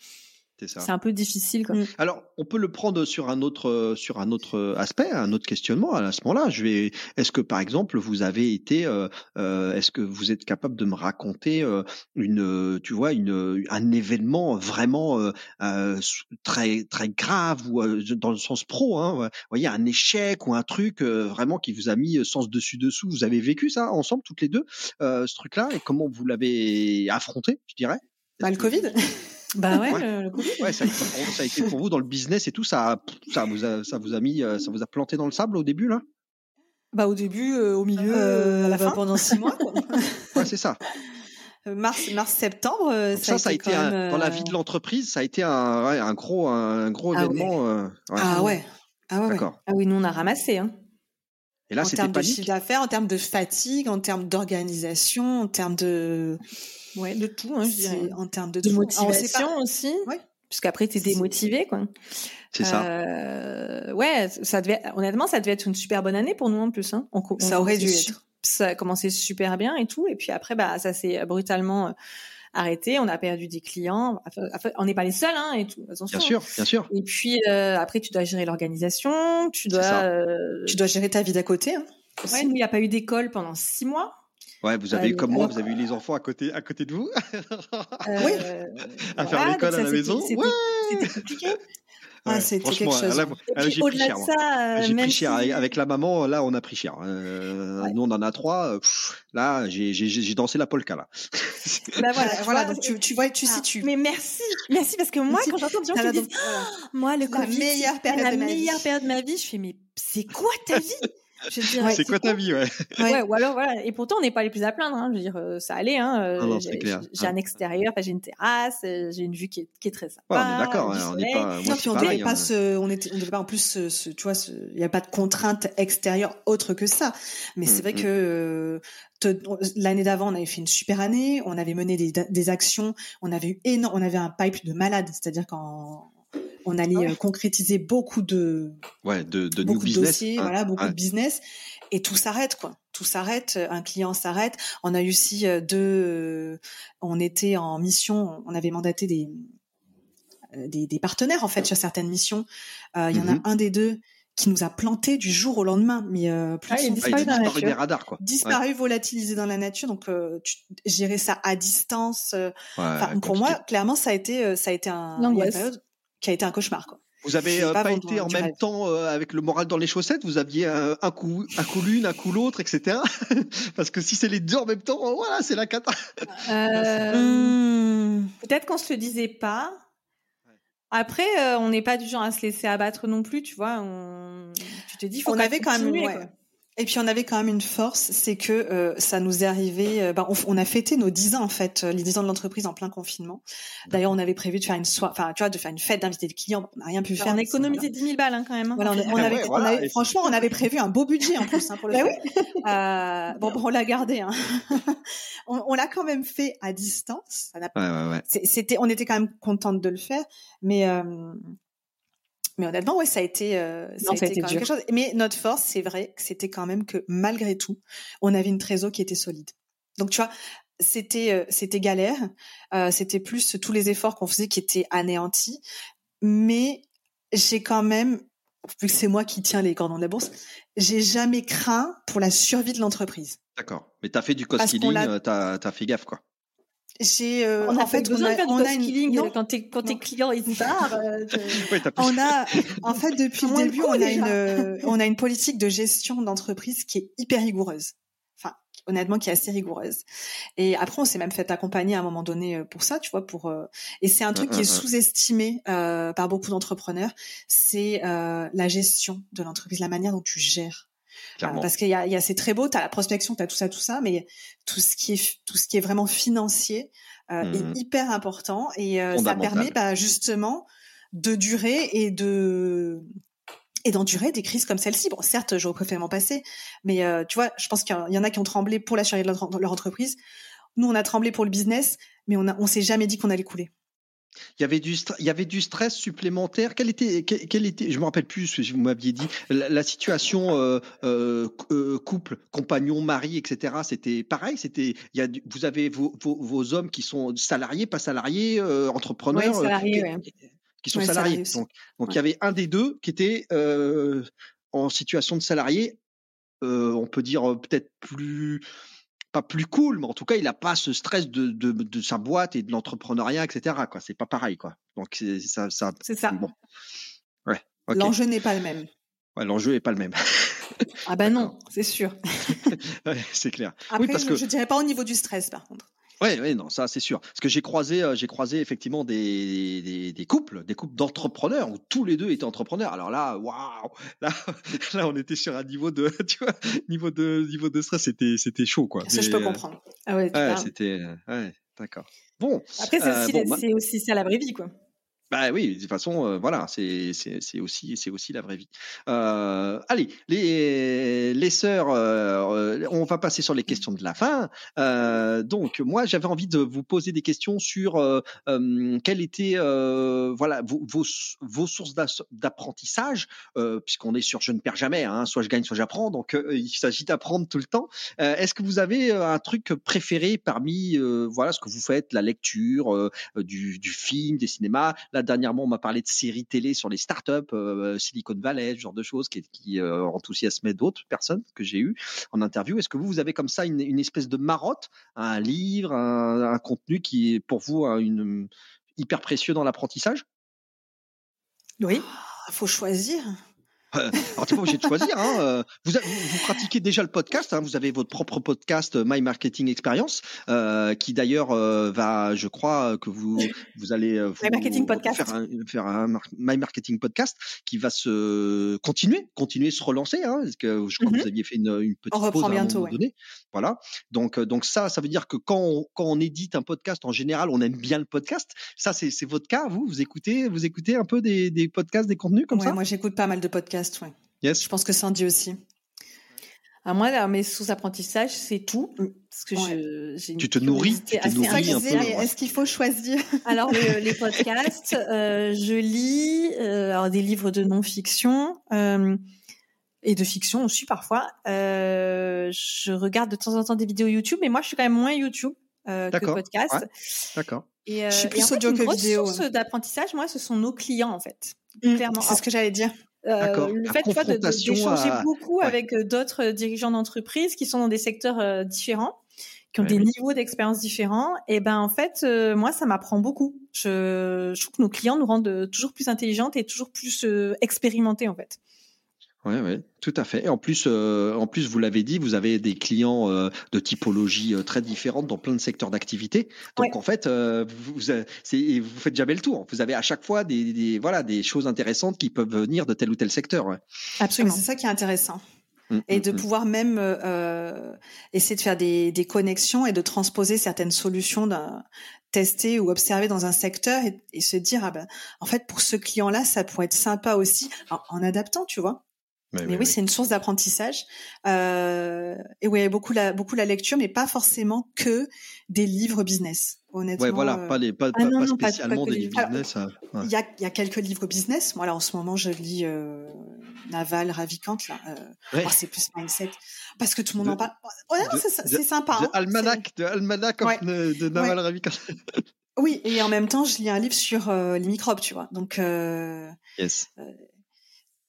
S1: C'est un peu difficile. Quoi. Mm.
S3: Alors, on peut le prendre sur un autre sur un autre aspect, un autre questionnement. À ce moment-là, je vais. Est-ce que, par exemple, vous avez été, euh, euh, est-ce que vous êtes capable de me raconter euh, une, tu vois, une un événement vraiment euh, très très grave ou dans le sens pro, hein, vous voyez, un échec ou un truc vraiment qui vous a mis sens dessus dessous. Vous avez vécu ça ensemble toutes les deux, ce truc-là, et comment vous l'avez affronté, je dirais?
S4: Bah, le Covid.
S1: Bah ouais, Le, le
S3: ouais ça, a été pour vous dans le business et tout, ça, ça vous a, ça vous a mis, euh, ça vous a planté dans le sable au début là?
S4: Bah au début, euh, au milieu, euh, à la bah, fin, pendant six mois. Quoi.
S3: ouais, c'est ça.
S4: Mars, mars, septembre.
S3: Ça, ça, a été, un, dans la vie de l'entreprise, ça a été un, ouais, un gros, un gros ah événement.
S4: Ouais. ah ouais. Ah ouais. D'accord.
S1: Ah oui, nous on a ramassé. Hein.
S3: Et là,
S4: en termes de chiffre d'affaires, en termes de fatigue, en termes d'organisation, en termes de
S1: Ouais, de tout, hein, je dirais.
S4: En termes de,
S1: de motivation aussi. Ouais. Puisqu'après, t'es démotivé, quoi.
S3: C'est ça.
S1: Euh, ouais, ça devait, honnêtement, ça devait être une super bonne année pour nous en plus. Hein.
S4: On, ça aurait dû être.
S1: Ça a commencé super bien et tout. Et puis après, bah, ça s'est brutalement euh, arrêté. On a perdu des clients. on n'est pas les seuls, hein, et tout.
S3: Attention. Bien sûr, bien sûr.
S1: Et puis euh, après, tu dois gérer l'organisation. Tu dois, euh,
S4: tu dois gérer ta vie d'à côté. Hein.
S1: Ouais, nous, il n'y a pas eu d'école pendant six mois.
S3: Ouais, vous avez, comme moi, vous avez eu les enfants à côté, à côté de vous.
S4: Euh, oui.
S3: à faire l'école à la maison.
S1: C'était compliqué.
S4: Ah, c'était quelque chose.
S3: Là, j'ai pris cher. Ça, j'ai pris cher. Avec la maman, là, on a pris cher. Euh, Nous, on en a trois. là, j'ai dansé la polka, là.
S4: bah voilà, tu voilà vois, donc tu, tu vois, tu ah, situes.
S1: Mais merci, merci, parce que moi, quand j'entends des gens qui disent, oh, moi, le Covid,
S4: la meilleure période,
S1: la
S4: de, ma
S1: meilleure
S4: vie.
S1: période de ma vie, je fais, mais c'est quoi ta vie?
S3: C'est quoi ta vie, ouais?
S1: ouais. ou alors voilà. Et pourtant, on n'est pas les plus à plaindre. Hein. Je veux dire, euh, ça allait. Hein.
S3: Non, j'ai,
S1: j'ai un extérieur, j'ai une terrasse, euh, j'ai une vue qui est, qui est très sympa.
S3: Ouais, on est d'accord. Hein, on n'est pas.
S4: Moi, non, puis on devait pas hein. se, on était, on devait pas en plus, se, tu vois, il n'y a pas de contrainte extérieure autre que ça. Mais c'est vrai mmh, que euh, l'année d'avant, on avait fait une super année. On avait mené des, des actions. On avait eu énorme, on avait un pipe de malade. C'est-à-dire qu'en on allait ah concrétiser beaucoup de
S3: ouais de, de
S4: beaucoup
S3: de
S4: business, dossiers,
S3: hein,
S4: voilà beaucoup de business et tout s'arrête quoi tout s'arrête un client s'arrête on a eu aussi euh, deux euh, on était en mission on avait mandaté des euh, des, des partenaires en fait sur certaines missions il y en a mm-hmm. un des deux qui nous a planté du jour au lendemain, mais euh, plus
S1: ah, il disparu,
S3: dans la nature. des radars, quoi.
S4: Disparu, ouais. volatilisé dans la nature, donc euh, tu, gérer ça à distance. Euh,
S3: ouais,
S4: pour moi, clairement, ça a été, ça a été un, une période qui a été un cauchemar, quoi.
S3: Vous avez pas, été en même temps avec le moral dans les chaussettes. Vous aviez un, coup, un coup l'une, un coup l'autre, etc. Parce que si c'est les deux en même temps, voilà, c'est la cata.
S1: Hmm. Peut-être qu'on se le disait pas. Après, on n'est pas du genre à se laisser abattre non plus, tu vois. On... Tu te dis, faut
S4: on avait quand même. Et puis on avait quand même une force, c'est que euh, ça nous est arrivé. Euh, bah, on, a fêté nos 10 ans en fait, euh, les 10 ans de l'entreprise en plein confinement. D'ailleurs, on avait prévu de faire une soirée, enfin tu vois, de faire une fête, d'inviter des clients. On n'a rien pu faire.
S1: On a économisé 10 000 balles hein, quand même. Hein. Voilà,
S4: on, avait, on avait, franchement, on avait prévu un beau budget en plus hein, pour le bah faire. bon, bon, on l'a gardé. Hein. on, on l'a quand même fait à distance.
S3: Ouais, ouais, ouais.
S4: C'était, on était quand même contente de le faire, mais mais honnêtement, ouais, ça a été, euh, ça, a été, quand même quelque chose. Mais notre force, c'est vrai c'était quand même que malgré tout, on avait une trésor qui était solide. Donc tu vois, c'était euh, c'était galère, euh, c'était plus tous les efforts qu'on faisait qui étaient anéantis. Mais j'ai quand même, vu que c'est moi qui tiens les cordons de la bourse, j'ai jamais craint pour la survie de l'entreprise.
S3: D'accord. Mais t'as fait du cost killing, t'as as fait gaffe quoi.
S4: J'ai euh, on a en fait
S1: besoin on a, de faire on a une... quand tes quand tes clients ils partent. Euh,
S4: on a en fait depuis le début on a une euh, on a une politique de gestion d'entreprise qui est hyper rigoureuse. Enfin honnêtement qui est assez rigoureuse. Et après on s'est même fait accompagner à un moment donné pour ça, tu vois pour et c'est un truc qui est sous-estimé par beaucoup d'entrepreneurs, c'est la gestion de l'entreprise, la manière dont tu gères parce qu'il y a, y a c'est très beau, tu as la prospection, tu as tout ça, tout ça, mais tout ce qui est tout ce qui est vraiment financier euh, est mmh hyper important et euh, ça permet bah, justement de durer et de et d'endurer des crises comme celle-ci. Bon, certes, j'aurais préféré m'en passer, mais euh, tu vois, je pense qu'il y en a qui ont tremblé pour la survie de leur, leur, entreprise. Nous, on a tremblé pour le business, mais on a, on s'est jamais dit qu'on allait couler.
S3: Il y avait du, il y avait du stress supplémentaire. Quel était, quel, était, je me rappelle plus ce que vous m'aviez dit, la, situation euh, euh, euh, couple, compagnon, mari, etc. C'était pareil. C'était, il y a, vous avez vos, vos, hommes qui sont salariés, pas salariés, entrepreneurs,
S1: salariés,
S3: qui, sont salariés. Donc, donc il y avait un des deux qui était en situation de salarié. on peut dire peut-être plus pas plus cool, mais en tout cas, il n'a pas ce stress de, de, de, sa boîte et de l'entrepreneuriat, etc. Quoi, c'est pas pareil, quoi. Donc c'est ça, ça.
S4: C'est ça.
S3: Bon.
S4: Ouais. L'enjeu n'est pas le même.
S3: Ouais, l'enjeu n'est pas le même.
S4: ah bah non, c'est sûr.
S3: ouais, c'est clair.
S4: Après, oui, parce je, que... je dirais pas au niveau du stress, par contre.
S3: Oui, ouais, non, ça c'est sûr. Parce que j'ai croisé, euh, j'ai croisé effectivement des, des, des, couples, des couples d'entrepreneurs où tous les deux étaient entrepreneurs. Alors là, waouh, là, là, on était sur un niveau de, tu vois, niveau de, niveau de stress, c'était, c'était chaud, quoi.
S4: Ça, je peux euh, comprendre. Ah ouais,
S3: ouais c'était, euh, ouais, d'accord. Bon.
S1: Après, c'est aussi, bon, c'est aussi ça la vraie vie, quoi.
S3: Bah oui, de toute façon, euh, voilà, c'est c'est aussi c'est aussi la vraie vie. Euh, allez, les les sœurs, euh, on va passer sur les questions de la fin. donc moi, j'avais envie de vous poser des questions sur quelles étaient voilà vos, vos, vos sources d'apprentissage, puisqu'on est sur je ne perds jamais, hein, soit je gagne, soit j'apprends. Donc il s'agit d'apprendre tout le temps. Est-ce que vous avez un truc préféré parmi voilà ce que vous faites, la lecture, du, du film, des cinémas, dernièrement, on m'a parlé de séries télé sur les startups, euh, Silicon Valley, ce genre de choses qui, qui euh, enthousiasmaient d'autres personnes que j'ai eues en interview. Est-ce que vous, vous avez comme ça une, espèce de marotte, un livre, un, contenu qui est pour vous une, hyper précieux dans l'apprentissage?
S4: Oui, il ah, faut choisir.
S3: Alors, tu pas obligé de choisir. Hein. Euh, vous, vous, pratiquez déjà le podcast. Hein. Vous avez votre propre podcast euh, My Marketing Experience, euh, qui d'ailleurs va, je crois que vous vous allez vous,
S1: My Marketing Podcast.
S3: faire, un, faire un, My Marketing Podcast qui va se continuer, continuer se relancer. Hein, parce que je crois que vous mm-hmm. aviez fait une, une petite
S4: on
S3: pause à un
S4: bientôt,
S3: moment donné. Voilà. Donc donc ça, ça veut dire que quand on, quand on édite un podcast, en général, on aime bien le podcast. Ça, c'est votre cas. Vous, vous écoutez, vous écoutez un peu des, des podcasts, des contenus comme
S4: ouais,
S3: ça?
S4: Moi, j'écoute pas mal de podcasts
S3: Yes.
S4: Je pense que Sandy aussi.
S1: À moi, mes sous-apprentissages, c'est tout. Parce que
S3: je, tu te nourris, tu te nourris un peu.
S4: Est-ce qu'il faut choisir?
S1: Alors, les podcasts, euh, je lis euh, alors des livres de non-fiction euh, et de fiction aussi parfois. je regarde de temps en temps des vidéos YouTube, mais moi, je suis quand même moins YouTube que podcast.
S3: D'accord.
S1: Et, je suis plus audio que vidéo. source d'apprentissage, moi, ce sont nos clients, en fait.
S4: Mmh, Clairement. C'est ce que j'allais dire.
S1: Euh, le fait d'échanger beaucoup avec d'autres dirigeants d'entreprise qui sont dans des secteurs euh, différents, qui ont des niveaux d'expérience différents. Et ben en fait, euh, moi, ça m'apprend beaucoup. Je, je, trouve que nos clients nous rendent toujours plus intelligentes et toujours plus expérimentées en fait.
S3: Oui, oui, tout à fait. Et en plus, euh, en plus, vous l'avez dit, vous avez des clients euh, de typologie euh, très différentes dans plein de secteurs d'activité. Donc en fait, vous, vous, vous, faites jamais le tour. Vous avez à chaque fois des, des, voilà des choses intéressantes qui peuvent venir de tel ou tel secteur.
S4: Absolument, c'est ça qui est intéressant. Mmh, et mmh, de mmh. pouvoir même essayer de faire des, des, connexions et de transposer certaines solutions tester ou observer dans un secteur et, et se dire ah ben en fait pour ce client là ça pourrait être sympa aussi en adaptant tu vois mais, oui, c'est une source d'apprentissage. Euh, et oui, beaucoup la beaucoup la lecture, mais pas forcément que des livres business. Honnêtement.
S3: Ouais, voilà, pas les pas, ah pas, spécialement des livres business.
S4: Hein, il y a y a quelques livres business. Moi là, en ce moment, je lis euh, Naval Ravikant là. Euh, oh, c'est plus mindset parce que tout le monde en parle. Ouais, c'est sympa.
S3: De hein, Almanac, de Almanac de, de, Naval Ravikant.
S4: oui, et en même temps, je lis un livre sur euh, les microbes, tu vois. Donc. Euh,
S3: yes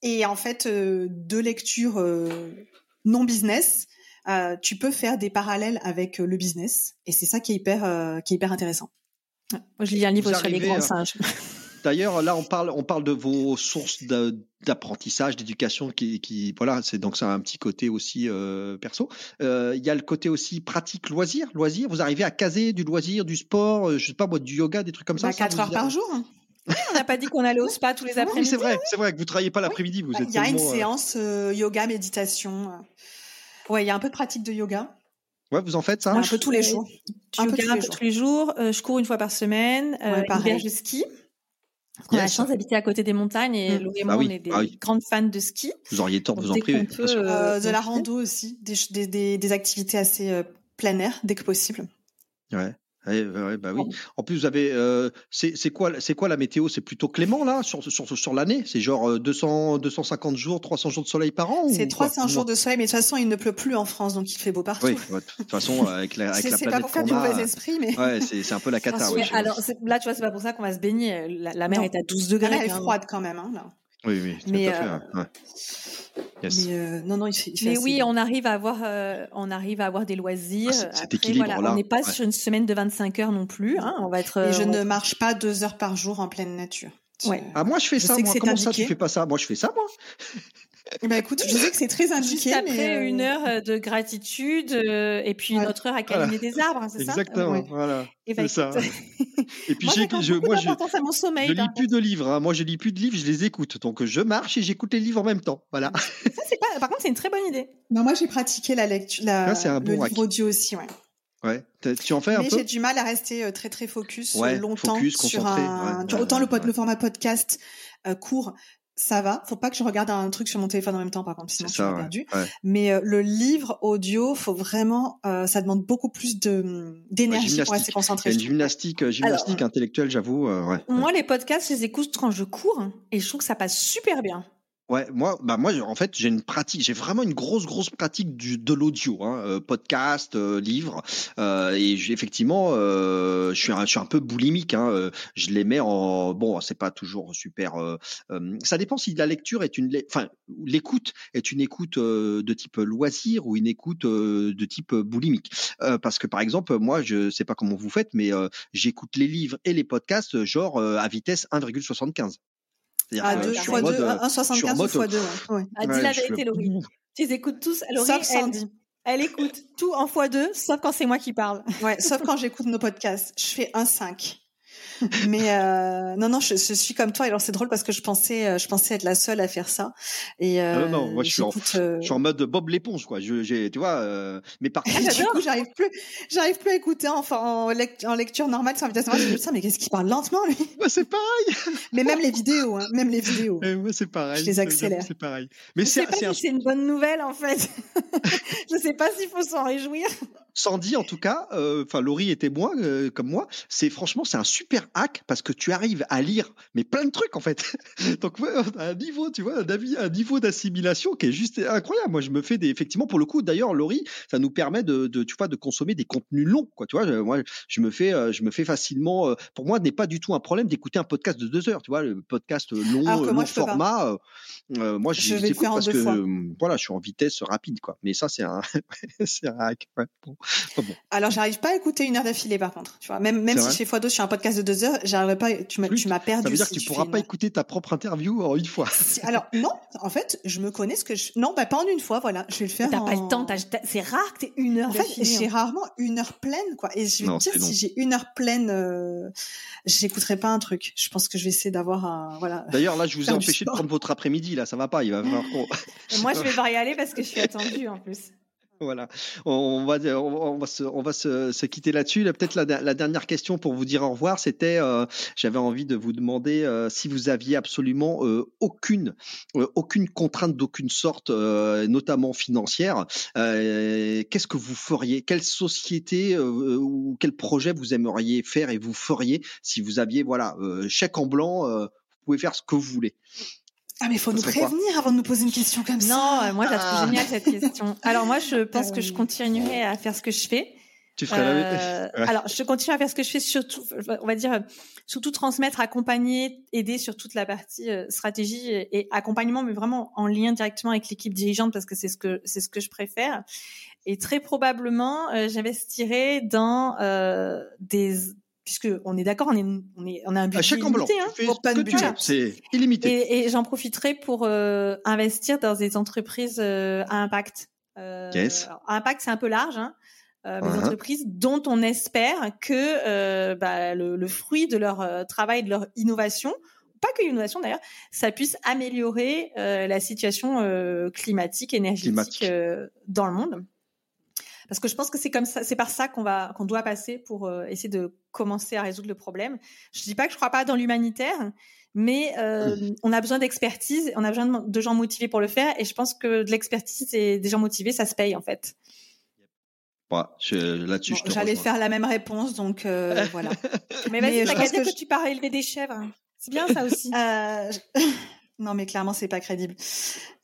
S4: et en fait, euh, de lecture euh, non business, euh, tu peux faire des parallèles avec le business. Et c'est ça qui est hyper, qui est hyper intéressant.
S1: Moi, je lis un livre sur les grands singes.
S3: D'ailleurs, là, on parle, on parle de vos sources d'apprentissage, d'éducation, qui, qui, voilà, c'est donc ça a un petit côté aussi perso. Il y a le côté aussi pratique, loisir, loisir. Vous arrivez à caser du loisir, du sport, je sais pas moi, du yoga, des trucs comme ça.
S4: Bah, 4 heures par jour.
S1: On n'a pas dit qu'on allait au spa tous les après-midi.
S3: c'est vrai, c'est vrai que vous travaillez pas l'après-midi. Vous
S4: Il y a une euh, séance euh, yoga méditation. Ouais, il y a un peu de pratique de yoga.
S3: Ouais, vous en faites ça
S4: Un peu tous les jours.
S1: un peu tous les jours. Euh, je cours une fois par semaine. Ouais, euh, je ski. On a la chance d'habiter à côté des montagnes et mmh. et moi, ah on est des ah grandes fans de ski.
S3: Vous auriez tort de vous en priver.
S4: de la rando aussi, des, des, des activités assez plein air dès que possible.
S3: Ouais. Ouais, ouais, bah oui. En plus, vous avez, euh, c'est quoi, c'est quoi la météo? C'est plutôt clément là sur sur, sur l'année? C'est genre 200, euh, 250 jours, 300 jours de soleil par an.
S4: C'est 300 jours de soleil, mais de toute façon, il ne pleut plus en France, donc il fait beau partout.
S3: Oui, de toute façon, avec la, avec la planète
S4: C'est pas pour faire du mauvais esprit, mais.
S3: Ouais, c'est un peu la cata.
S1: ouais, alors là, tu vois, c'est pas pour ça qu'on va se baigner. La, mer est à 12 degrés. La
S4: mer est froide quand même, hein, là.
S3: Oui, oui, mais, tout à fait. Euh, ouais.
S4: Mais euh, non, non, il fait,
S1: Mais oui, on arrive à avoir, euh, on arrive à avoir des loisirs. Ah, cet équilibre voilà, là. On n'est pas sur une semaine de 25 heures non plus. Hein, on va être.
S4: Et je ne marche pas deux heures par jour en pleine nature.
S1: Ouais.
S3: Ah moi je fais ça. Moi. Comment ça tu fais pas ça? Moi je fais ça moi.
S4: Eh ben écoute, je sais que c'est très indiqué. Juste
S1: après euh, une heure euh, de gratitude euh, et puis une autre heure à câliner des arbres, c'est
S3: ça Exactement, voilà. Et ben, c'est ça.
S4: et puis moi, j'ai, je, moi, je, à mon sommeil,
S3: je lis plus de livres. Hein. Moi, je lis plus de livres, je les écoute. Donc, je marche et j'écoute les livres en même temps. Voilà.
S1: ça, c'est pas. Par contre, c'est une très bonne idée.
S4: Non, moi, j'ai pratiqué la lecture, la, un le livre audio aussi, ouais.
S3: Ouais, tu en fais un
S4: Mais
S3: peu?
S4: j'ai du mal à rester très très focus
S3: ouais,
S4: longtemps
S3: focus,
S4: sur un. Ouais, autant le, le, format podcast euh, court, ça va. Faut pas que je regarde un truc sur mon téléphone en même temps, par contre, sinon je suis perdu. Mais euh, le livre audio, faut vraiment, euh, ça demande beaucoup plus de d'énergie pour rester concentré.
S3: une gymnastique, gymnastique intellectuelle, j'avoue.
S1: moi, les podcasts, je les écoute quand je cours et je trouve que ça passe super bien.
S3: Ouais, moi, bah moi, en fait, j'ai une pratique, j'ai vraiment une grosse, grosse pratique du de l'audio, hein, euh, podcast, euh, livre, euh, et effectivement, je suis, un, je suis un peu boulimique. Hein, je les mets en, bon, c'est pas toujours super. ça dépend si la lecture est une, enfin, l'écoute est une écoute de type loisir ou une écoute de type boulimique. parce que par exemple, moi, je sais pas comment vous faites, mais j'écoute les livres et les podcasts genre à vitesse 1,75.
S4: À 2 fois 2, 1,75 fois 2. Ouais.
S1: Ah, dis la vérité, Laurie. Tu les écoutes tous. Laurie,
S4: sauf Sandy.
S1: Elle, elle, écoute tout en fois 2, sauf quand c'est moi qui parle.
S4: Ouais, sauf quand j'écoute nos podcasts. Je fais 1,5. Mais euh, non, non, je, je, suis comme toi. Alors c'est drôle parce que je pensais, euh, je pensais être la seule à faire ça. Et euh,
S3: non, non, moi je suis, en, euh, je suis en mode Bob l'éponge, quoi. Je, j'ai, tu vois. Euh, mais par
S4: contre, du coup, j'arrive plus, j'arrive plus à écouter enfin en, en lecture normale sur invitation. Je me dis, mais qu'est-ce qu'il parle lentement lui?
S3: Moi, c'est pareil.
S4: mais même les vidéos, hein, même les vidéos.
S3: Et moi, c'est pareil.
S4: Je les accélère.
S3: C'est pareil.
S1: Mais c'est, c'est, un... c'est une bonne nouvelle en fait. je sais pas s'il faut s'en réjouir.
S3: Sandy, en tout cas, enfin Laurie était moi, comme moi. C'est franchement, c'est un super hack parce que tu arrives à lire mais plein de trucs en fait. Donc ouais, un niveau, tu vois, un, niveau d'assimilation qui est juste incroyable. Moi, je me fais des effectivement pour le coup. D'ailleurs, Laurie, ça nous permet de, de, tu vois, de consommer des contenus longs, quoi. Tu vois, moi, je me fais, euh, je me fais facilement. Euh, pour moi, n'est pas du tout un problème d'écouter un podcast de deux heures. Tu vois, le podcast long, long format. Euh, moi, je, vais faire parce que voilà, je suis en vitesse rapide, quoi. Mais ça, c'est un, c'est un hack. Bon.
S4: Alors, j'arrive pas à écouter une heure d'affilée, par contre. Tu vois, même même si chez fois2 je suis un podcast de deux heures, j'arriverai pas. Tu m'as, tu m'as perdu.
S3: Ça veut dire que tu pourras pas écouter ta propre interview en une fois.
S4: Alors non, en fait, je me connais ce que je. Non, bah pas en une fois, voilà. Je vais le faire.
S1: T'as pas le temps. C'est rare que t'aies une heure. En fait,
S4: j'ai hein. rarement une heure pleine, quoi. Et je vais te dire, si j'ai une heure pleine, euh, j'écouterai pas un truc. Je pense que je vais essayer d'avoir un, voilà.
S3: D'ailleurs, là, je vous ai empêché de prendre votre après-midi, là. Ça va pas. Il va falloir
S1: Moi, je vais pas y aller parce que je suis attendue, en plus.
S3: Voilà, on va, on va se, on va se, se quitter là-dessus. Là, Peut-être la, dernière question pour vous dire au revoir, c'était, euh, j'avais envie de vous demander euh, si vous aviez absolument euh, aucune, aucune contrainte d'aucune sorte, notamment financière. Qu'est-ce que vous feriez? Quelle société ou quel projet vous aimeriez faire et vous feriez si vous aviez, voilà, chèque en blanc, vous pouvez faire ce que vous voulez?
S4: Ah mais il faut nous prévenir avant de nous poser une question comme
S1: ça. Non, moi j'ai trouvé ah. génial cette question. Alors moi je pense que je continuerai à faire ce que je fais.
S3: Tu ferais euh,
S1: Alors je continue à faire ce que je fais surtout, on va dire surtout transmettre, accompagner, aider sur toute la partie euh, stratégie et, accompagnement, mais vraiment en lien directement avec l'équipe dirigeante parce que c'est ce que c'est ce que je préfère. Et très probablement, euh, j'investirai dans euh, des puisque on est d'accord, on est, on est, on a un budget illimité,
S3: hein, c'est illimité.
S1: Et, et j'en profiterai pour euh, investir dans des entreprises euh, à impact.
S3: Euh, yes.
S1: à impact, c'est un peu large, hein, euh, des entreprises dont on espère que bah, le, le, fruit de leur travail, de leur innovation, pas que l'innovation d'ailleurs, ça puisse améliorer la situation climatique, énergétique dans le monde parce que je pense que c'est comme ça, c'est par ça qu'on va, qu'on doit passer pour euh, essayer de commencer à résoudre le problème. Je dis pas que je crois pas dans l'humanitaire, mais euh, on a besoin d'expertise, on a besoin de, gens motivés pour le faire, et je pense que de l'expertise et des gens motivés, ça se paye en fait.
S3: là-dessus,
S4: J'allais faire la même réponse, donc euh, voilà.
S1: mais vas-y, t'as qu'à dire que, tu pars élever des chèvres. C'est bien ça aussi.
S4: Non, mais clairement, c'est pas crédible.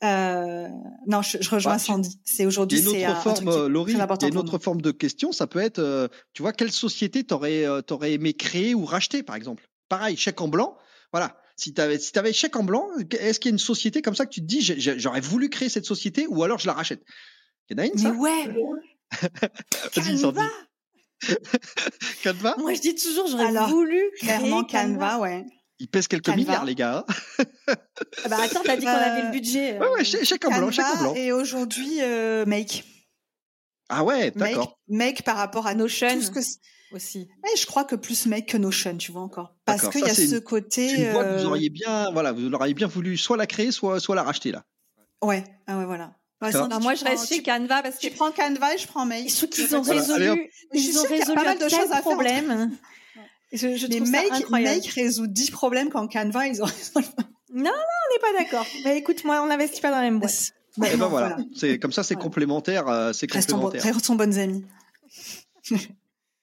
S4: Euh, non, je, je rejoins bah, Sandy. C'est aujourd'hui, c'est
S3: une autre forme, Laurie. Il y a une autre forme de question. Ça peut être, euh, tu vois, quelle société t'aurais, euh, t'aurais aimé créer ou racheter, par exemple? Pareil, chèque en blanc. Voilà. Si tu avais, si avais chèque en blanc, est-ce qu'il y a une société comme ça que tu te dis, j'aurais voulu créer cette société ou alors je la rachète? Il y en a une, ça?
S1: Mais ouais.
S3: Vas-y, Sandy.
S1: Canva Moi, je dis toujours, j'aurais voulu créer
S4: Canva, Canva ouais.
S3: Il pèse quelques milliards, les gars.
S1: Ah bah attends, t'as dit qu'on avait le budget.
S3: Ouais, ouais, chèque en blanc, chèque en blanc.
S4: Et aujourd'hui, euh, Make.
S3: Ah ouais, d'accord.
S4: Make, par rapport à Notion. Tout ce que aussi. Et je crois que plus Make que Notion, tu vois encore. Parce qu'il y a ce côté.
S3: Tu vois que vous euh, auriez bien, voilà, vous auriez bien voulu soit la créer, soit, soit la racheter là.
S4: Ouais, ah ouais, voilà.
S1: moi, je reste chez Canva parce que
S4: tu prends Canva et je prends Make.
S1: Je qu'ils ont résolu, ils ont résolu pas mal de choses à problème.
S4: Je, je mais Make, Make résout 10 problèmes quand Canva, ils ont
S1: Non, non, on n'est pas d'accord. Mais écoute, moi, on n'investit pas dans la même boîte.
S3: Bah, et ben voilà. C'est comme ça, c'est complémentaire. Euh, c'est complémentaire.
S4: Restons, bonnes amies.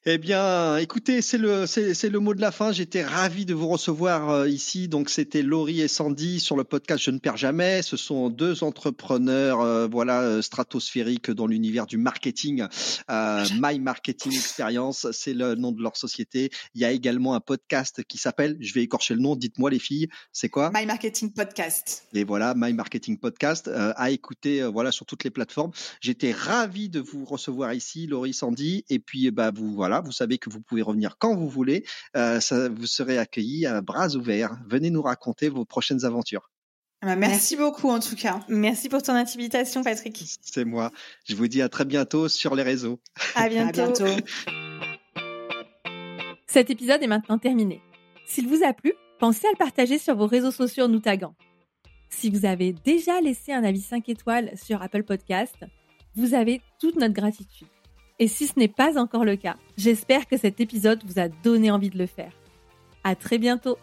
S3: Eh bien, écoutez, c'est le c'est le mot de la fin. J'étais ravi de vous recevoir euh, ici. Donc, c'était Laurie et Sandy sur le podcast Je ne perds jamais. Ce sont deux entrepreneurs, euh, voilà, euh, stratosphériques dans l'univers du marketing. My Marketing Experience, c'est le nom de leur société. Il y a également un podcast qui s'appelle, je vais écorcher le nom. Dites-moi les filles, c'est quoi?
S4: My Marketing Podcast.
S3: Et voilà, My Marketing Podcast à écouter, voilà, sur toutes les plateformes. J'étais ravi de vous recevoir ici, Laurie, Sandy, et puis bah vous voilà vous savez que vous pouvez revenir quand vous voulez. Euh, vous serez accueillis à bras ouverts. Venez nous raconter vos prochaines aventures.
S4: Ah bah, merci beaucoup en tout cas.
S1: Merci pour ton invitation, Patrick.
S3: C'est moi. Je vous dis à très bientôt sur les réseaux.
S1: À bientôt. à bientôt. Cet épisode est maintenant terminé. S'il vous a plu, pensez à le partager sur vos réseaux sociaux en nous taguant. Si vous avez déjà laissé un avis 5 étoiles sur Apple Podcast, vous avez toute notre gratitude. Et si ce n'est pas encore le cas, j'espère que cet épisode vous a donné envie de le faire. À très bientôt!